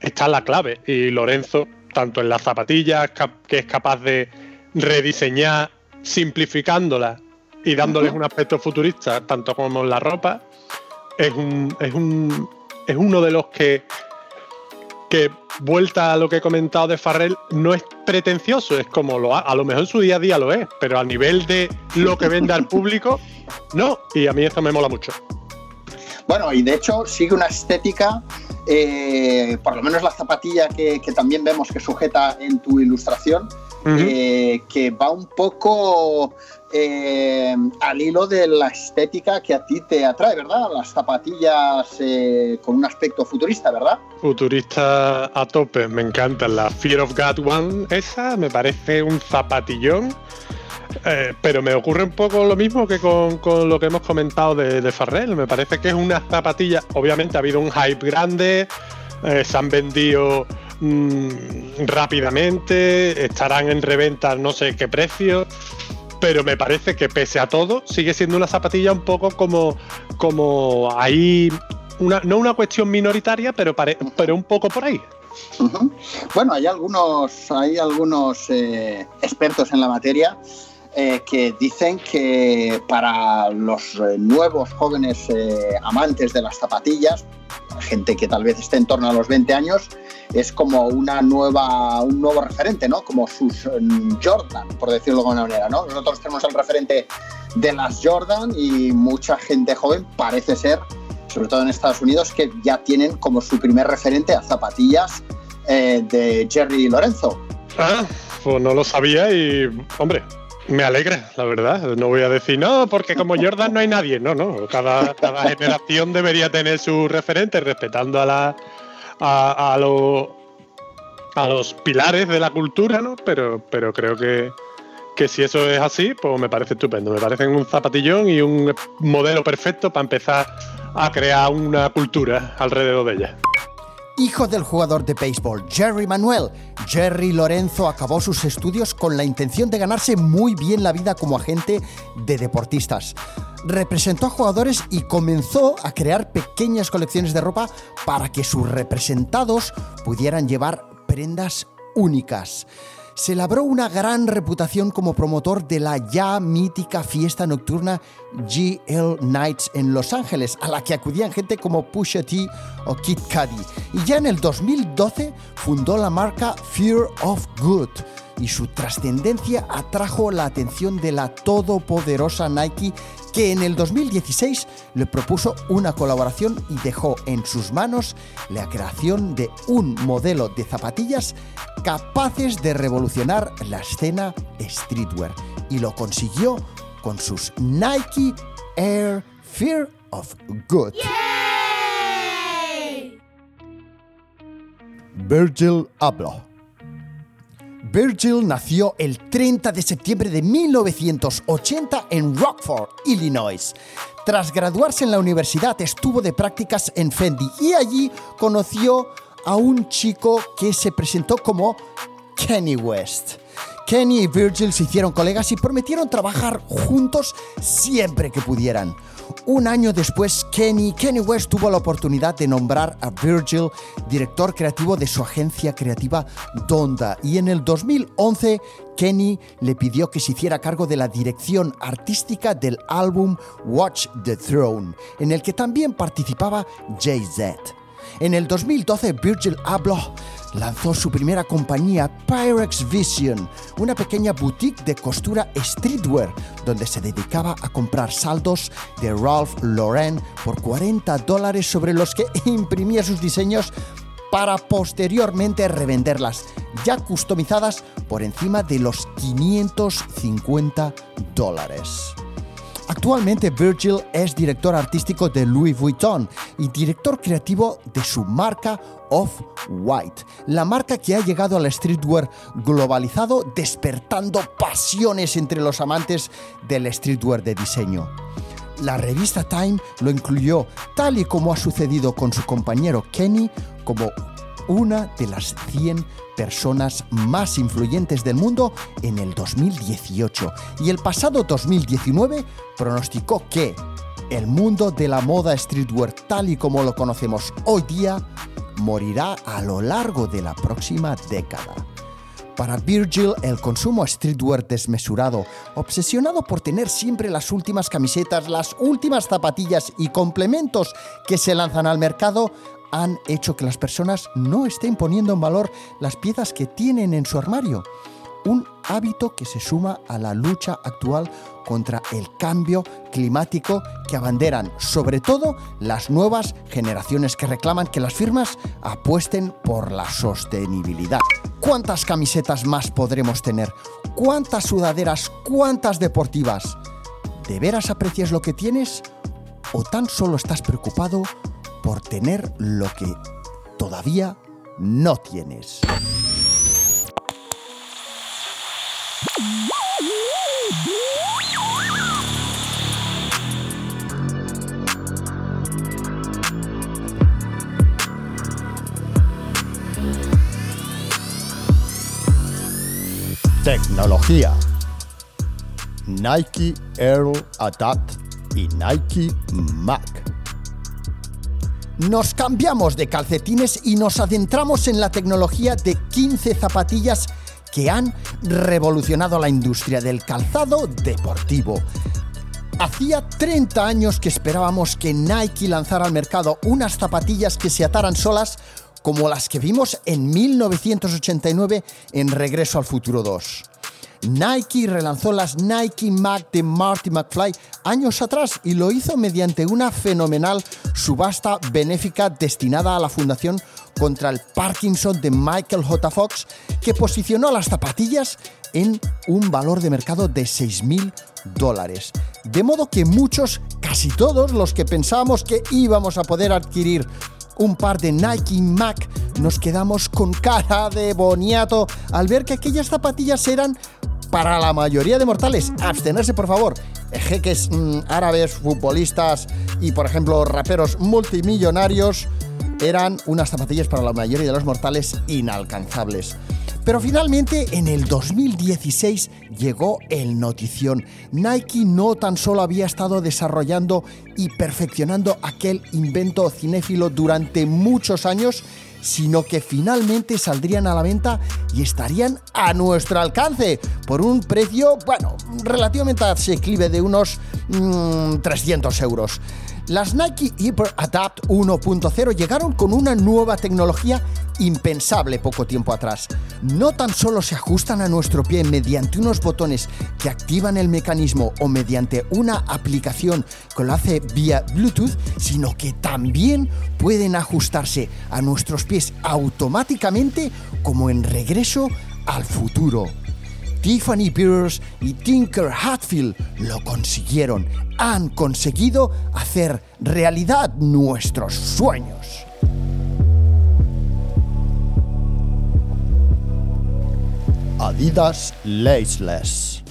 está la clave. Y Lorenzo, tanto en las zapatillas, que es capaz de rediseñar simplificándolas y dándoles un aspecto futurista, tanto como en la ropa, es, un, es, un, es uno de los que que vuelta a lo que he comentado de Farrell, no es pretencioso, es como lo a lo mejor en su día a día lo es, pero a nivel de lo que vende al público, *laughs* no, y a mí esto me mola mucho. Bueno, y de hecho sigue una estética, eh, por lo menos la zapatilla que, también vemos que sujeta en tu ilustración, eh, que va un poco eh, al hilo de la estética que a ti te atrae, ¿verdad? Las zapatillas eh, con un aspecto futurista, ¿verdad? Futurista a tope, me encanta. La Fear of God One, esa me parece un zapatillón. Eh, pero me ocurre un poco lo mismo que con, lo que hemos comentado de, Farrell. Me parece que es una zapatilla. Obviamente ha habido un hype grande, se han vendido mm, rápidamente, estarán en reventa no sé qué precio pero me parece que pese a todo sigue siendo una zapatilla un poco como, como ahí, una, no una cuestión minoritaria, pero, pero un poco por ahí. Bueno, hay algunos, hay algunos eh, expertos en la materia eh, que dicen que para los eh, nuevos jóvenes amantes de las zapatillas, gente que tal vez esté en torno a los 20 años, es como una nueva, un nuevo referente, ¿no? Como sus mm, Jordan, por decirlo de alguna manera, ¿no? Nosotros tenemos el referente de las Jordan y mucha gente joven parece ser, sobre todo en Estados Unidos, que ya tienen como su primer referente a zapatillas eh, de Jerry Lorenzo. Ah, pues no lo sabía y, hombre, me alegra, la verdad. No voy a decir, no, porque como Jordan no hay nadie. No, no. Cada, cada generación debería tener su referente, respetando a, la, a, a, lo, a los pilares de la cultura, ¿no? Pero, pero creo que, que si eso es así, pues me parece estupendo. Me parece un zapatillón y un modelo perfecto para empezar a crear una cultura alrededor de ella. Hijo del jugador de béisbol Jerry Manuel, Jerry Lorenzo acabó sus estudios con la intención de ganarse muy bien la vida como agente de deportistas. Representó a jugadores y comenzó a crear pequeñas colecciones de ropa para que sus representados pudieran llevar prendas únicas se labró una gran reputación como promotor de la ya mítica fiesta nocturna GL Nights en Los Ángeles, a la que acudían gente como Pusha T o Kid Cudi. Y ya en el 2012 fundó la marca Fear of Good y su trascendencia atrajo la atención de la todopoderosa Nike que en el 2016 le propuso una colaboración y dejó en sus manos la creación de un modelo de zapatillas capaces de revolucionar la escena streetwear y lo consiguió con sus Nike Air Fear of Good. Virgil Abloh Virgil nació el 30 de septiembre de 1980 en Rockford, Illinois. Tras graduarse en la universidad estuvo de prácticas en Fendi y allí conoció a un chico que se presentó como Kenny West. Kenny y Virgil se hicieron colegas y prometieron trabajar juntos siempre que pudieran. Un año después, Kenny, Kenny West tuvo la oportunidad de nombrar a Virgil director creativo de su agencia creativa Donda y en el 2011 Kenny le pidió que se hiciera cargo de la dirección artística del álbum Watch the Throne, en el que también participaba Jay-Z. En el 2012, Virgil Abloh lanzó su primera compañía, Pyrex Vision, una pequeña boutique de costura streetwear, donde se dedicaba a comprar saldos de Ralph Lauren por 40 dólares sobre los que *laughs* imprimía sus diseños para posteriormente revenderlas, ya customizadas por encima de los 550 dólares. Actualmente Virgil es director artístico de Louis Vuitton y director creativo de su marca Off-White, la marca que ha llegado al streetwear globalizado despertando pasiones entre los amantes del streetwear de diseño. La revista Time lo incluyó, tal y como ha sucedido con su compañero Kenny, como una de las 100 personas más influyentes del mundo en el 2018 y el pasado 2019 pronosticó que el mundo de la moda streetwear tal y como lo conocemos hoy día morirá a lo largo de la próxima década. Para Virgil, el consumo streetwear desmesurado, obsesionado por tener siempre las últimas camisetas, las últimas zapatillas y complementos que se lanzan al mercado, han hecho que las personas no estén poniendo en valor las piezas que tienen en su armario. Un hábito que se suma a la lucha actual contra el cambio climático que abanderan sobre todo las nuevas generaciones que reclaman que las firmas apuesten por la sostenibilidad. ¿Cuántas camisetas más podremos tener? ¿Cuántas sudaderas? ¿Cuántas deportivas? ¿De veras aprecias lo que tienes? ¿O tan solo estás preocupado por tener lo que todavía no tienes. Tecnología. Nike Air Adapt y Nike Mac nos cambiamos de calcetines y nos adentramos en la tecnología de 15 zapatillas que han revolucionado la industria del calzado deportivo. Hacía 30 años que esperábamos que Nike lanzara al mercado unas zapatillas que se ataran solas como las que vimos en 1989 en Regreso al Futuro 2. Nike relanzó las Nike Mac de Marty McFly años atrás y lo hizo mediante una fenomenal subasta benéfica destinada a la Fundación contra el Parkinson de Michael J. Fox, que posicionó las zapatillas en un valor de mercado de 6.000 dólares. De modo que muchos, casi todos los que pensábamos que íbamos a poder adquirir un par de Nike Mac, nos quedamos con cara de boniato al ver que aquellas zapatillas eran para la mayoría de mortales. Abstenerse, por favor. Jeques mm, árabes, futbolistas y, por ejemplo, raperos multimillonarios eran unas zapatillas para la mayoría de los mortales inalcanzables. Pero finalmente en el 2016 llegó el notición. Nike no tan solo había estado desarrollando y perfeccionando aquel invento cinéfilo durante muchos años, sino que finalmente saldrían a la venta y estarían a nuestro alcance por un precio, bueno, relativamente asequible de unos 300 mm, euros. Las Nike Hyper Adapt 1.0 llegaron con una nueva tecnología impensable poco tiempo atrás. No tan solo se ajustan a nuestro pie mediante unos botones que activan el mecanismo o mediante una aplicación que lo hace vía Bluetooth, sino que también pueden ajustarse a nuestros pies automáticamente como en regreso al futuro. Tiffany Pierce y Tinker Hatfield lo consiguieron. Han conseguido hacer realidad nuestros sueños. Adidas Laceless.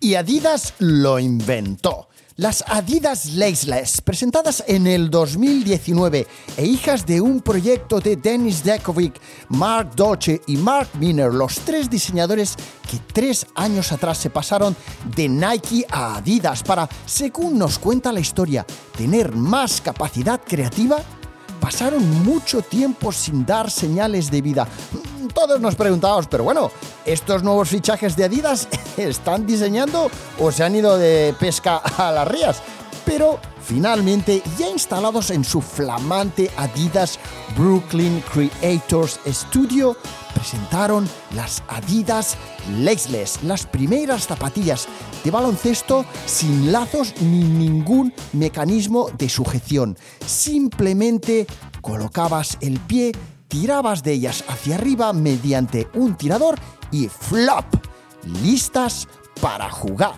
Y Adidas lo inventó. Las Adidas Laceless, presentadas en el 2019 e hijas de un proyecto de Dennis Dekovic, Mark Dolce y Mark Miner, los tres diseñadores que tres años atrás se pasaron de Nike a Adidas para, según nos cuenta la historia, tener más capacidad creativa, pasaron mucho tiempo sin dar señales de vida todos nos preguntamos, pero bueno, ¿estos nuevos fichajes de Adidas *laughs* están diseñando o se han ido de pesca a las rías? Pero finalmente, ya instalados en su flamante Adidas Brooklyn Creators Studio, presentaron las Adidas Laceless, las primeras zapatillas de baloncesto sin lazos ni ningún mecanismo de sujeción. Simplemente colocabas el pie tirabas de ellas hacia arriba mediante un tirador y flop, listas para jugar.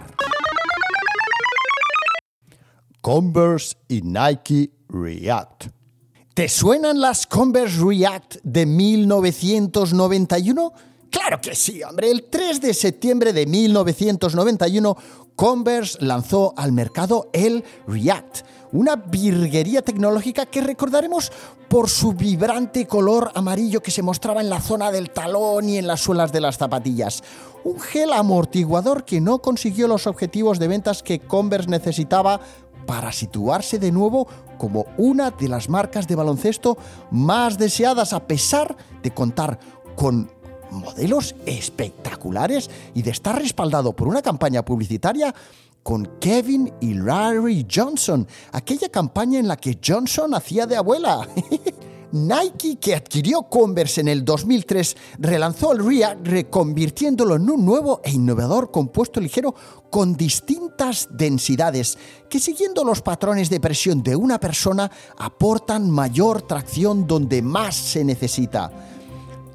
Converse y Nike React. ¿Te suenan las Converse React de 1991? Claro que sí, hombre. El 3 de septiembre de 1991, Converse lanzó al mercado el React una virguería tecnológica que recordaremos por su vibrante color amarillo que se mostraba en la zona del talón y en las suelas de las zapatillas. Un gel amortiguador que no consiguió los objetivos de ventas que Converse necesitaba para situarse de nuevo como una de las marcas de baloncesto más deseadas a pesar de contar con modelos espectaculares y de estar respaldado por una campaña publicitaria con Kevin y Larry Johnson, aquella campaña en la que Johnson hacía de abuela. *laughs* Nike, que adquirió Converse en el 2003, relanzó el React reconvirtiéndolo en un nuevo e innovador compuesto ligero con distintas densidades, que siguiendo los patrones de presión de una persona aportan mayor tracción donde más se necesita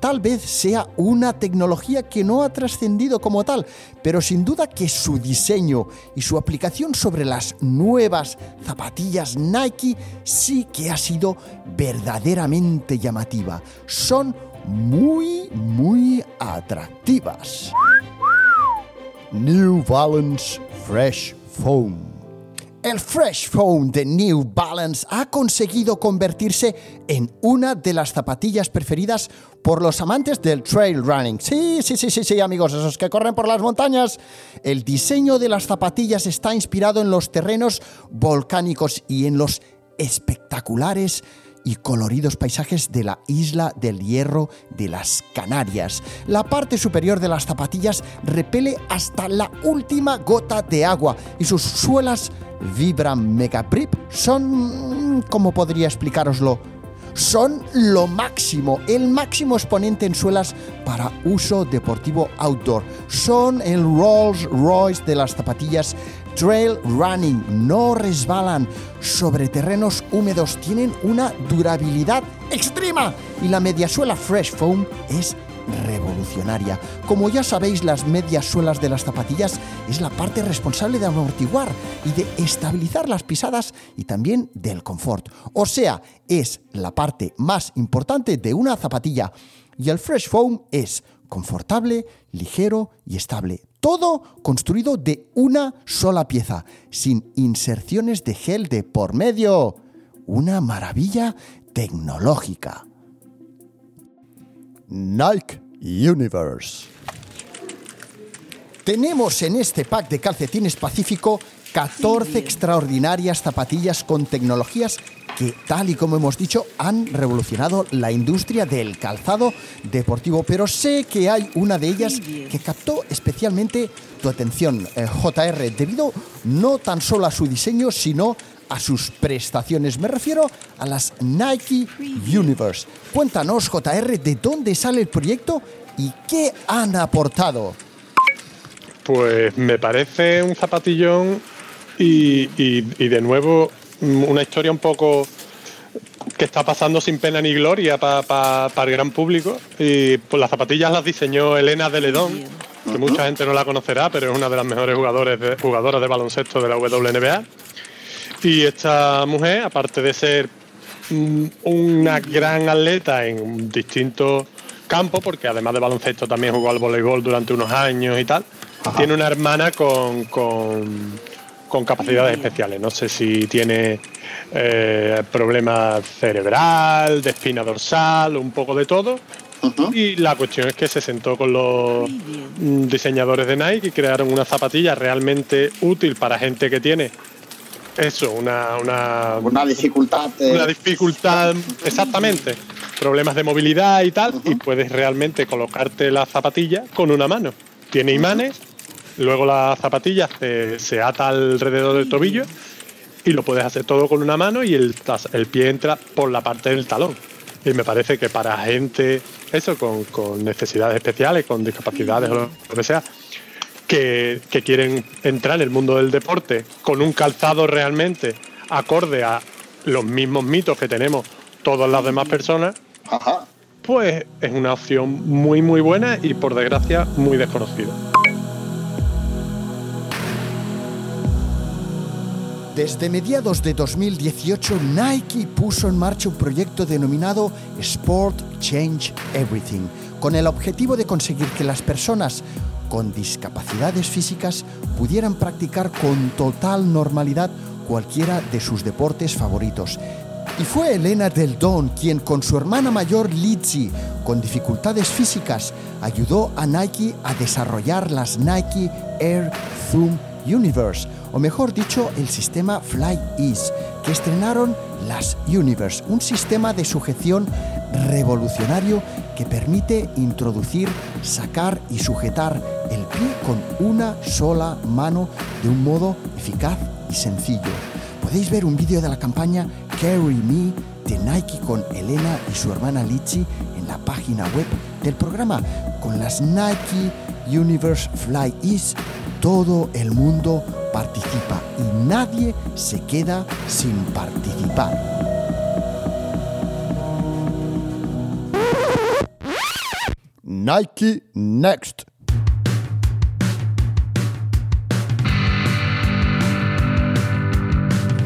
tal vez sea una tecnología que no ha trascendido como tal, pero sin duda que su diseño y su aplicación sobre las nuevas zapatillas Nike sí que ha sido verdaderamente llamativa. Son muy, muy atractivas. New Balance Fresh Foam. El Fresh Foam de New Balance ha conseguido convertirse en una de las zapatillas preferidas por los amantes del trail running. Sí, sí, sí, sí, sí, amigos, esos que corren por las montañas. El diseño de las zapatillas está inspirado en los terrenos volcánicos y en los espectaculares y coloridos paisajes de la isla del Hierro de las Canarias. La parte superior de las zapatillas repele hasta la última gota de agua y sus suelas Vibram Mega Prip son, ¿cómo podría explicaroslo? Son lo máximo, el máximo exponente en suelas para uso deportivo outdoor. Son el Rolls Royce de las zapatillas trail running, no resbalan sobre terrenos húmedos, tienen una durabilidad extrema y la mediasuela Fresh Foam es revolucionaria. Como ya sabéis, las medias suelas de las zapatillas es la parte responsable de amortiguar y de estabilizar las pisadas y también del confort. O sea, es la parte más importante de una zapatilla. Y el Fresh Foam es confortable, ligero y estable. Todo construido de una sola pieza, sin inserciones de gel de por medio. Una maravilla tecnológica. Nike Universe. Tenemos en este pack de calcetines Pacífico 14 extraordinarias zapatillas con tecnologías que, tal y como hemos dicho, han revolucionado la industria del calzado deportivo. Pero sé que hay una de ellas que captó especialmente tu atención, eh, JR, debido no tan solo a su diseño, sino a sus prestaciones. Me refiero a las Nike Universe. Cuéntanos, JR, de dónde sale el proyecto y qué han aportado. Pues me parece un zapatillón y, de nuevo una historia un poco que está pasando sin pena ni gloria para el gran público. Y pues las zapatillas las diseñó Elena de Ledón, que mucha gente no la conocerá, pero es una de las mejores jugadores de, jugadoras de baloncesto de la WNBA. Y esta mujer, aparte de ser mm, una gran atleta en distintos campos, porque además de baloncesto también jugó al voleibol durante unos años y tal, tiene una hermana con, con, capacidades especiales. No sé si tiene eh, problema cerebral, de espina dorsal, un poco de todo. Y la cuestión es que se sentó con los diseñadores de Nike y crearon una zapatilla realmente útil para gente que tiene eso, una, una, dificultad. Una dificultad, exactamente. Problemas de movilidad y tal, y puedes realmente colocarte la zapatilla con una mano. Tiene imanes Luego la zapatilla se, ata alrededor del tobillo y lo puedes hacer todo con una mano y el, el pie entra por la parte del talón. Y me parece que para gente, eso, con, necesidades especiales, con discapacidades o lo que sea, que, quieren entrar en el mundo del deporte con un calzado realmente acorde a los mismos mitos que tenemos todas las demás personas, pues es una opción muy muy buena y por desgracia muy desconocida. Desde mediados de 2018, Nike puso en marcha un proyecto denominado Sport Change Everything, con el objetivo de conseguir que las personas con discapacidades físicas pudieran practicar con total normalidad cualquiera de sus deportes favoritos. Y fue Elena Del Don quien con su hermana mayor Lizzie, con dificultades físicas, ayudó a Nike a desarrollar las Nike Air Zoom Universe, o mejor dicho, el sistema Fly Ease, que estrenaron las Universe, un sistema de sujeción revolucionario que permite introducir, sacar y sujetar el pie con una sola mano de un modo eficaz y sencillo. Podéis ver un vídeo de la campaña Carry Me de Nike con Elena y su hermana Litchi en la página web del programa. Con las Nike Universe Fly Ease, todo el mundo participa y nadie se queda sin participar. Nike Next.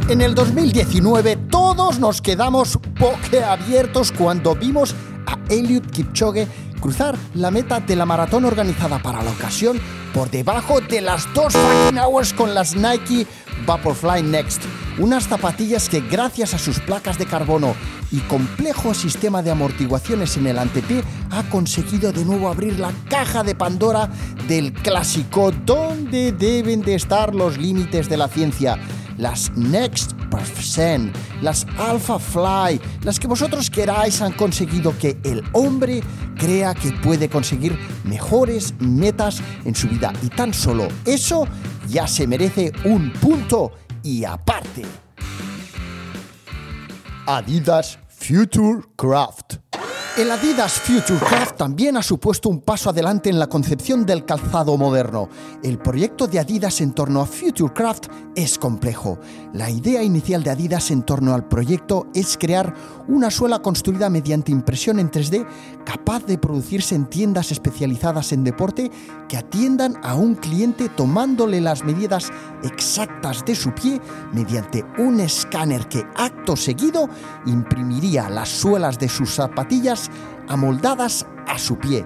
En el 2019 todos nos quedamos abiertos cuando vimos a Eliud Kipchoge cruzar la meta de la maratón organizada para la ocasión por debajo de las dos fucking hours con las Nike Vaporfly Next. Unas zapatillas que gracias a sus placas de carbono y complejo sistema de amortiguaciones en el antepié ha conseguido de nuevo abrir la caja de Pandora del clásico donde deben de estar los límites de la ciencia las Next Las Alpha Fly, las que vosotros queráis han conseguido que el hombre crea que puede conseguir mejores metas en su vida. Y tan solo eso ya se merece un punto y aparte. Adidas Future Craft. El Adidas Futurecraft también ha supuesto un paso adelante en la concepción del calzado moderno. El proyecto de Adidas en torno a Futurecraft es complejo. La idea inicial de Adidas en torno al proyecto es crear una suela construida mediante impresión en 3D capaz de producirse en tiendas especializadas en deporte que atiendan a un cliente tomándole las medidas exactas de su pie mediante un escáner que acto seguido imprimiría las suelas de sus zapatillas amoldadas a su pie.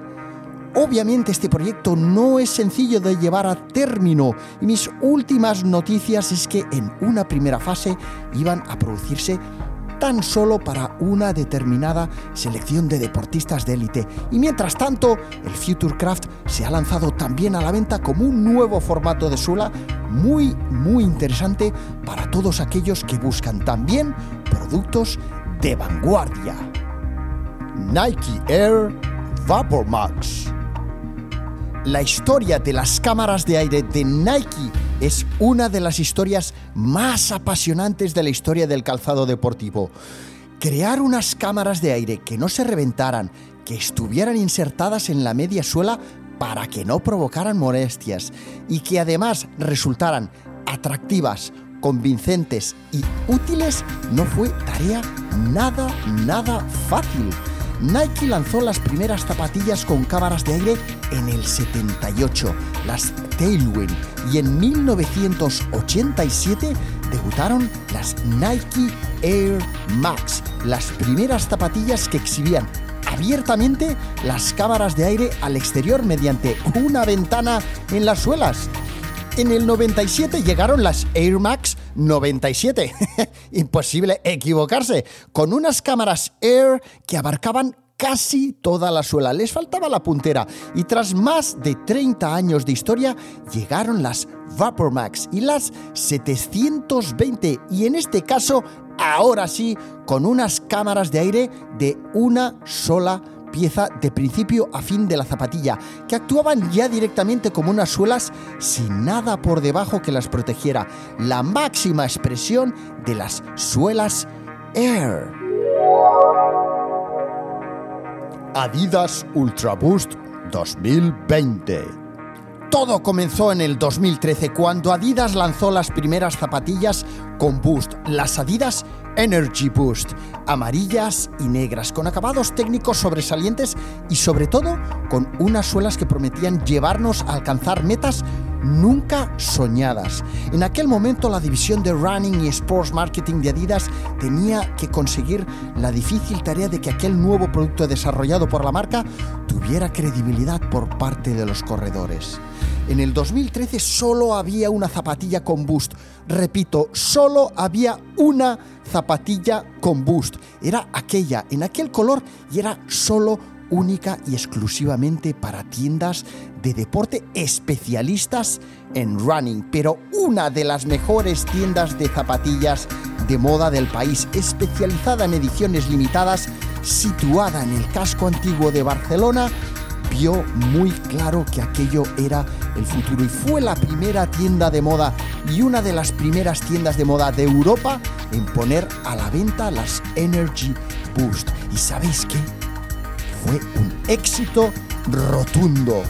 Obviamente este proyecto no es sencillo de llevar a término y mis últimas noticias es que en una primera fase iban a producirse tan solo para una determinada selección de deportistas de élite. Y mientras tanto, el Futurecraft se ha lanzado también a la venta como un nuevo formato de suela muy, muy interesante para todos aquellos que buscan también productos de vanguardia. Nike Air Vapor Max. La historia de las cámaras de aire de Nike es una de las historias más apasionantes de la historia del calzado deportivo. Crear unas cámaras de aire que no se reventaran, que estuvieran insertadas en la media suela para que no provocaran molestias y que además resultaran atractivas, convincentes y útiles no fue tarea nada, nada fácil. Nike lanzó las primeras zapatillas con cámaras de aire en el 78, las Tailwind, y en 1987 debutaron las Nike Air Max, las primeras zapatillas que exhibían abiertamente las cámaras de aire al exterior mediante una ventana en las suelas. En el 97 llegaron las Air Max 97. *laughs* Imposible equivocarse. Con unas cámaras Air que abarcaban casi toda la suela. Les faltaba la puntera. Y tras más de 30 años de historia, llegaron las Vapor Max y las 720. Y en este caso, ahora sí, con unas cámaras de aire de una sola pieza de principio a fin de la zapatilla, que actuaban ya directamente como unas suelas sin nada por debajo que las protegiera, la máxima expresión de las suelas Air. Adidas Ultra Boost 2020 todo comenzó en el 2013 cuando Adidas lanzó las primeras zapatillas con Boost, las Adidas Energy Boost, amarillas y negras, con acabados técnicos sobresalientes y sobre todo con unas suelas que prometían llevarnos a alcanzar metas nunca soñadas. En aquel momento la división de Running y Sports Marketing de Adidas tenía que conseguir la difícil tarea de que aquel nuevo producto desarrollado por la marca tuviera credibilidad por parte de los corredores. En el 2013 solo había una zapatilla con boost. Repito, solo había una zapatilla con boost. Era aquella, en aquel color, y era solo única y exclusivamente para tiendas de deporte especialistas en running, pero una de las mejores tiendas de zapatillas de moda del país, especializada en ediciones limitadas, situada en el casco antiguo de Barcelona, vio muy claro que aquello era el futuro y fue la primera tienda de moda y una de las primeras tiendas de moda de Europa en poner a la venta las Energy Boost. ¿Y sabéis qué? Fue un éxito rotundo.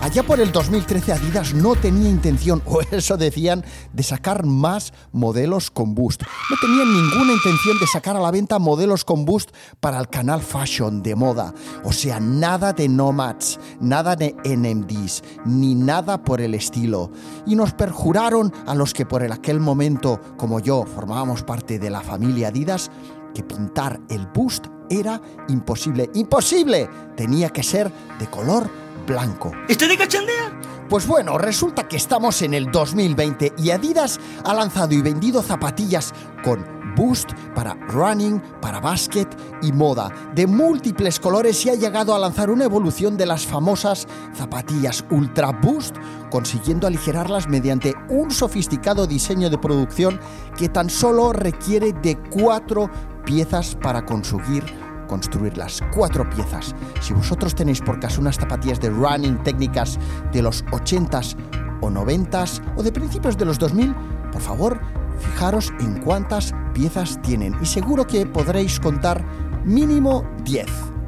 Allá por el 2013 Adidas no tenía intención, *laughs* o eso decían, de sacar más modelos con Boost. No tenían ninguna intención de sacar a la venta modelos con Boost para el canal Fashion de moda. O sea, nada de Nomads, nada de NMDs, ni nada por el estilo. Y nos perjuraron a los que por aquel momento, como yo, formábamos parte de la familia Adidas, que pintar el Boost era imposible. ¡Imposible! Tenía que ser de color blanco. ¿Estoy de cachondea? Pues bueno, resulta que estamos en el 2020 y Adidas ha lanzado y vendido zapatillas con Boost para running, para basket y moda, de múltiples colores y ha llegado a lanzar una evolución de las famosas zapatillas Ultra Boost, consiguiendo aligerarlas mediante un sofisticado diseño de producción que tan solo requiere de cuatro piezas para conseguir construir las cuatro piezas. Si vosotros tenéis por caso unas zapatillas de running técnicas de los 80s o 90s o de principios de los 2000, por favor, fijaros en cuántas piezas tienen y seguro que podréis contar mínimo 10.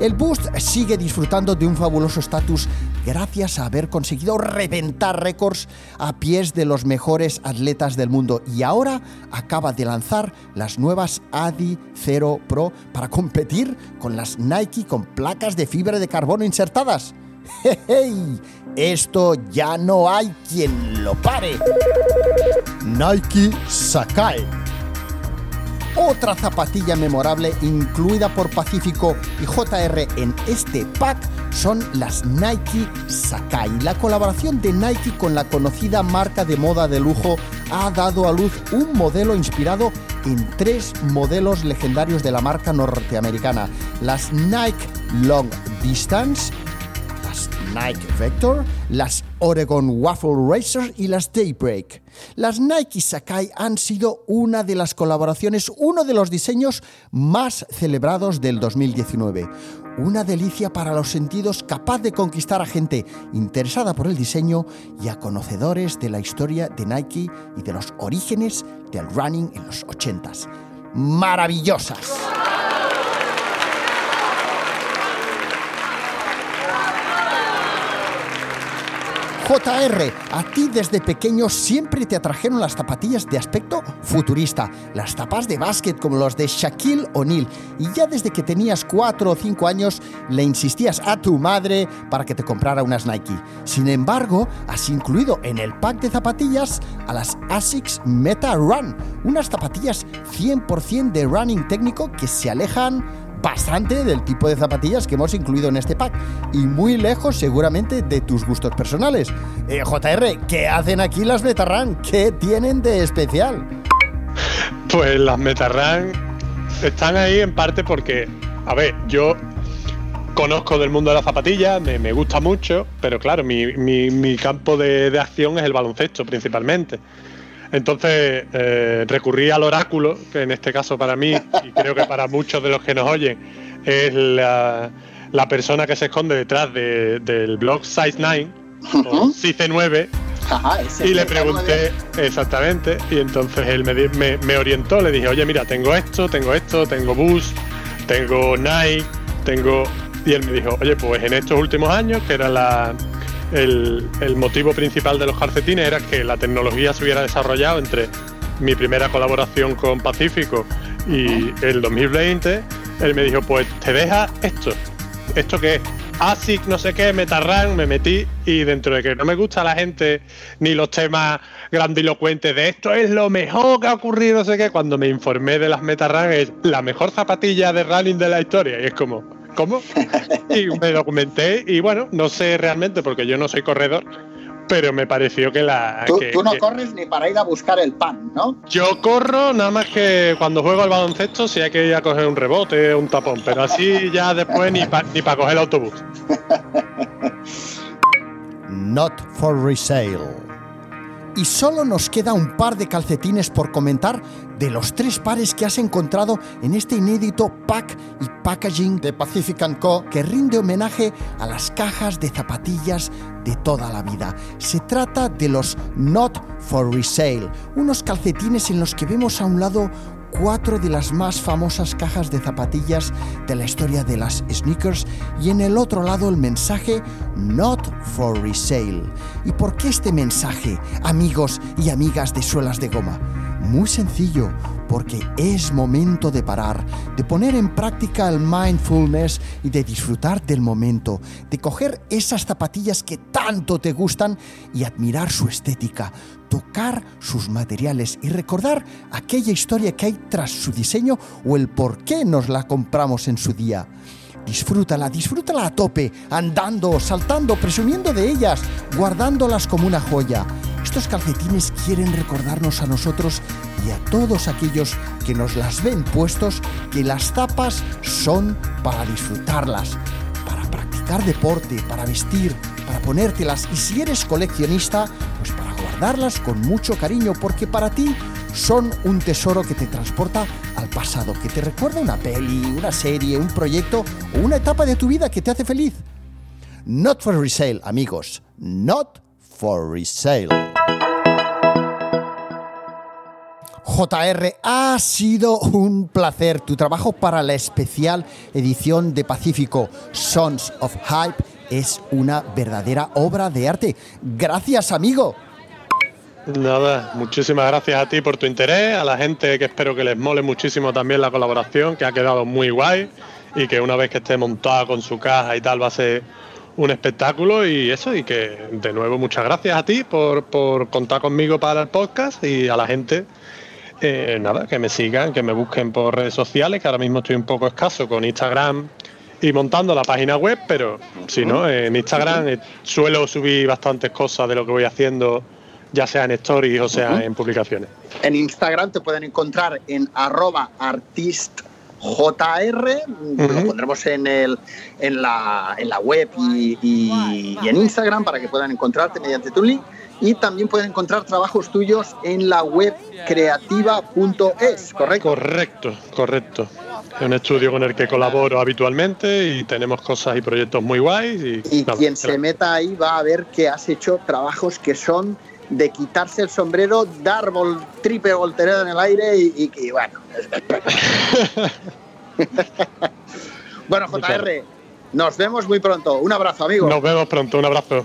El Boost sigue disfrutando de un fabuloso estatus gracias a haber conseguido reventar récords a pies de los mejores atletas del mundo y ahora acaba de lanzar las nuevas Adi Zero Pro para competir con las Nike con placas de fibra de carbono insertadas. *laughs* ¡Hey! Esto ya no hay quien lo pare. Nike Sakai Otra zapatilla memorable incluida por Pacífico y JR en este pack son las Nike Sakai. La colaboración de Nike con la conocida marca de moda de lujo ha dado a luz un modelo inspirado en tres modelos legendarios de la marca norteamericana. Las Nike Long Distance, las Nike Vector, las Oregon Waffle Racer y las Daybreak. Las Nike Sakai han sido una de las colaboraciones, uno de los diseños más celebrados del 2019. Una delicia para los sentidos capaz de conquistar a gente interesada por el diseño y a conocedores de la historia de Nike y de los orígenes del running en los 80s. Maravillosas. JR, a ti desde pequeño siempre te atrajeron las zapatillas de aspecto futurista, las tapas de básquet como los de Shaquille O'Neal, y ya desde que tenías 4 o 5 años le insistías a tu madre para que te comprara unas Nike. Sin embargo, has incluido en el pack de zapatillas a las ASICS Meta Run, unas zapatillas 100% de running técnico que se alejan bastante del tipo de zapatillas que hemos incluido en este pack y muy lejos seguramente de tus gustos personales. Eh, JR, ¿qué hacen aquí las Metarran? ¿Qué tienen de especial? Pues las Metarran están ahí en parte porque, a ver, yo conozco del mundo de la zapatilla, me, gusta mucho, pero claro, mi, campo de, de acción es el baloncesto principalmente. Entonces eh, recurrí al oráculo, que en este caso para mí, y creo que para muchos de los que nos oyen, es la, persona que se esconde detrás del blog Size9 o Cice9. y le pregunté exactamente, y entonces él me, me, orientó, le dije, oye, mira, tengo esto, tengo esto, tengo Boost, tengo Nike, tengo... Y él me dijo, oye, pues en estos últimos años, que era la, el, motivo principal de los calcetines era que la tecnología se hubiera desarrollado entre mi primera colaboración con Pacífico y el 2020. Él me dijo, pues te deja esto. ¿Esto que es? ASIC, no sé qué, Metarran, me metí y dentro de que no me gusta la gente ni los temas grandilocuentes de esto es lo mejor que ha ocurrido, no sé qué, cuando me informé de las Metarran es la mejor zapatilla de running de la historia y es como, ¿Cómo? Y me documenté y bueno, no sé realmente porque yo no soy corredor, pero me pareció que la... Tú, no corres ni para ir a buscar el pan, ¿no? Yo corro nada más que cuando juego al baloncesto si hay que ir a coger un rebote, un tapón, pero así ya después ni para ni coger el autobús. Not for resale. Y solo nos queda un par de calcetines por comentar de los tres pares que has encontrado en este inédito pack y packaging de Pacific Co. que rinde homenaje a las cajas de zapatillas de toda la vida. Se trata de los Not for Resale, unos calcetines en los que vemos a un lado cuatro de las más famosas cajas de zapatillas de la historia de las sneakers y en el otro lado el mensaje Not for Resale. ¿Y por qué este mensaje, amigos y amigas de suelas de goma? Muy sencillo, porque es momento de parar, de poner en práctica el mindfulness y de disfrutar del momento, de coger esas zapatillas que tanto te gustan y admirar su estética, tocar sus materiales y recordar aquella historia que hay tras su diseño o el por qué nos la compramos en su día. Disfrútala, disfrútala a tope, andando, saltando, presumiendo de ellas, guardándolas como una joya. Estos calcetines quieren recordarnos a nosotros y a todos aquellos que nos las ven puestos que las tapas son para disfrutarlas, para practicar deporte, para vestir, para ponértelas y si eres coleccionista, pues para guardarlas con mucho cariño porque para ti son un tesoro que te transporta al pasado, que te recuerda una peli, una serie, un proyecto o una etapa de tu vida que te hace feliz. Not for resale, amigos. Not for resale. JR, ha sido un placer tu trabajo para la especial edición de Pacífico Sons of Hype. Es una verdadera obra de arte. Gracias, amigo. Nada, muchísimas gracias a ti por tu interés, a la gente que espero que les mole muchísimo también la colaboración, que ha quedado muy guay y que una vez que esté montada con su caja y tal va a ser un espectáculo y eso, y que de nuevo muchas gracias a ti por, por contar conmigo para el podcast y a la gente eh, nada, que me sigan, que me busquen por redes sociales, que ahora mismo estoy un poco escaso con Instagram y montando la página web, pero si no, en Instagram eh, suelo subir bastantes cosas de lo que voy haciendo, ya sea en stories o sea en publicaciones. En Instagram te pueden encontrar en arroba artistjr, lo pondremos en, el, en, la, en la web y, y, en Instagram para que puedan encontrarte mediante tu link. Y también pueden encontrar trabajos tuyos en la web creativa.es, ¿correcto? Correcto, correcto. Es un estudio con el que colaboro habitualmente y tenemos cosas y proyectos muy guays. Y, quien se meta ahí va a ver que has hecho trabajos que son de quitarse el sombrero, dar triple voltereta en el aire y, y bueno. *laughs* bueno, JR, nos vemos muy pronto. Un abrazo, amigo. Nos vemos pronto, un abrazo.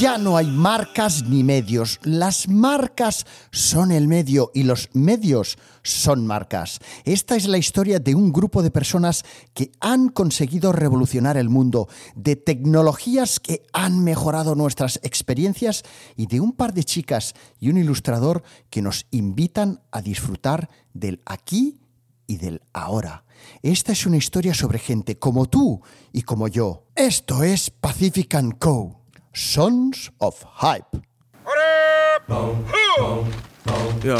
Ya no hay marcas ni medios. Las marcas son el medio y los medios son marcas. Esta es la historia de un grupo de personas que han conseguido revolucionar el mundo, de tecnologías que han mejorado nuestras experiencias y de un par de chicas y un ilustrador que nos invitan a disfrutar del aquí y del ahora. Esta es una historia sobre gente como tú y como yo. Esto es Pacific Co. Sons of Hype. We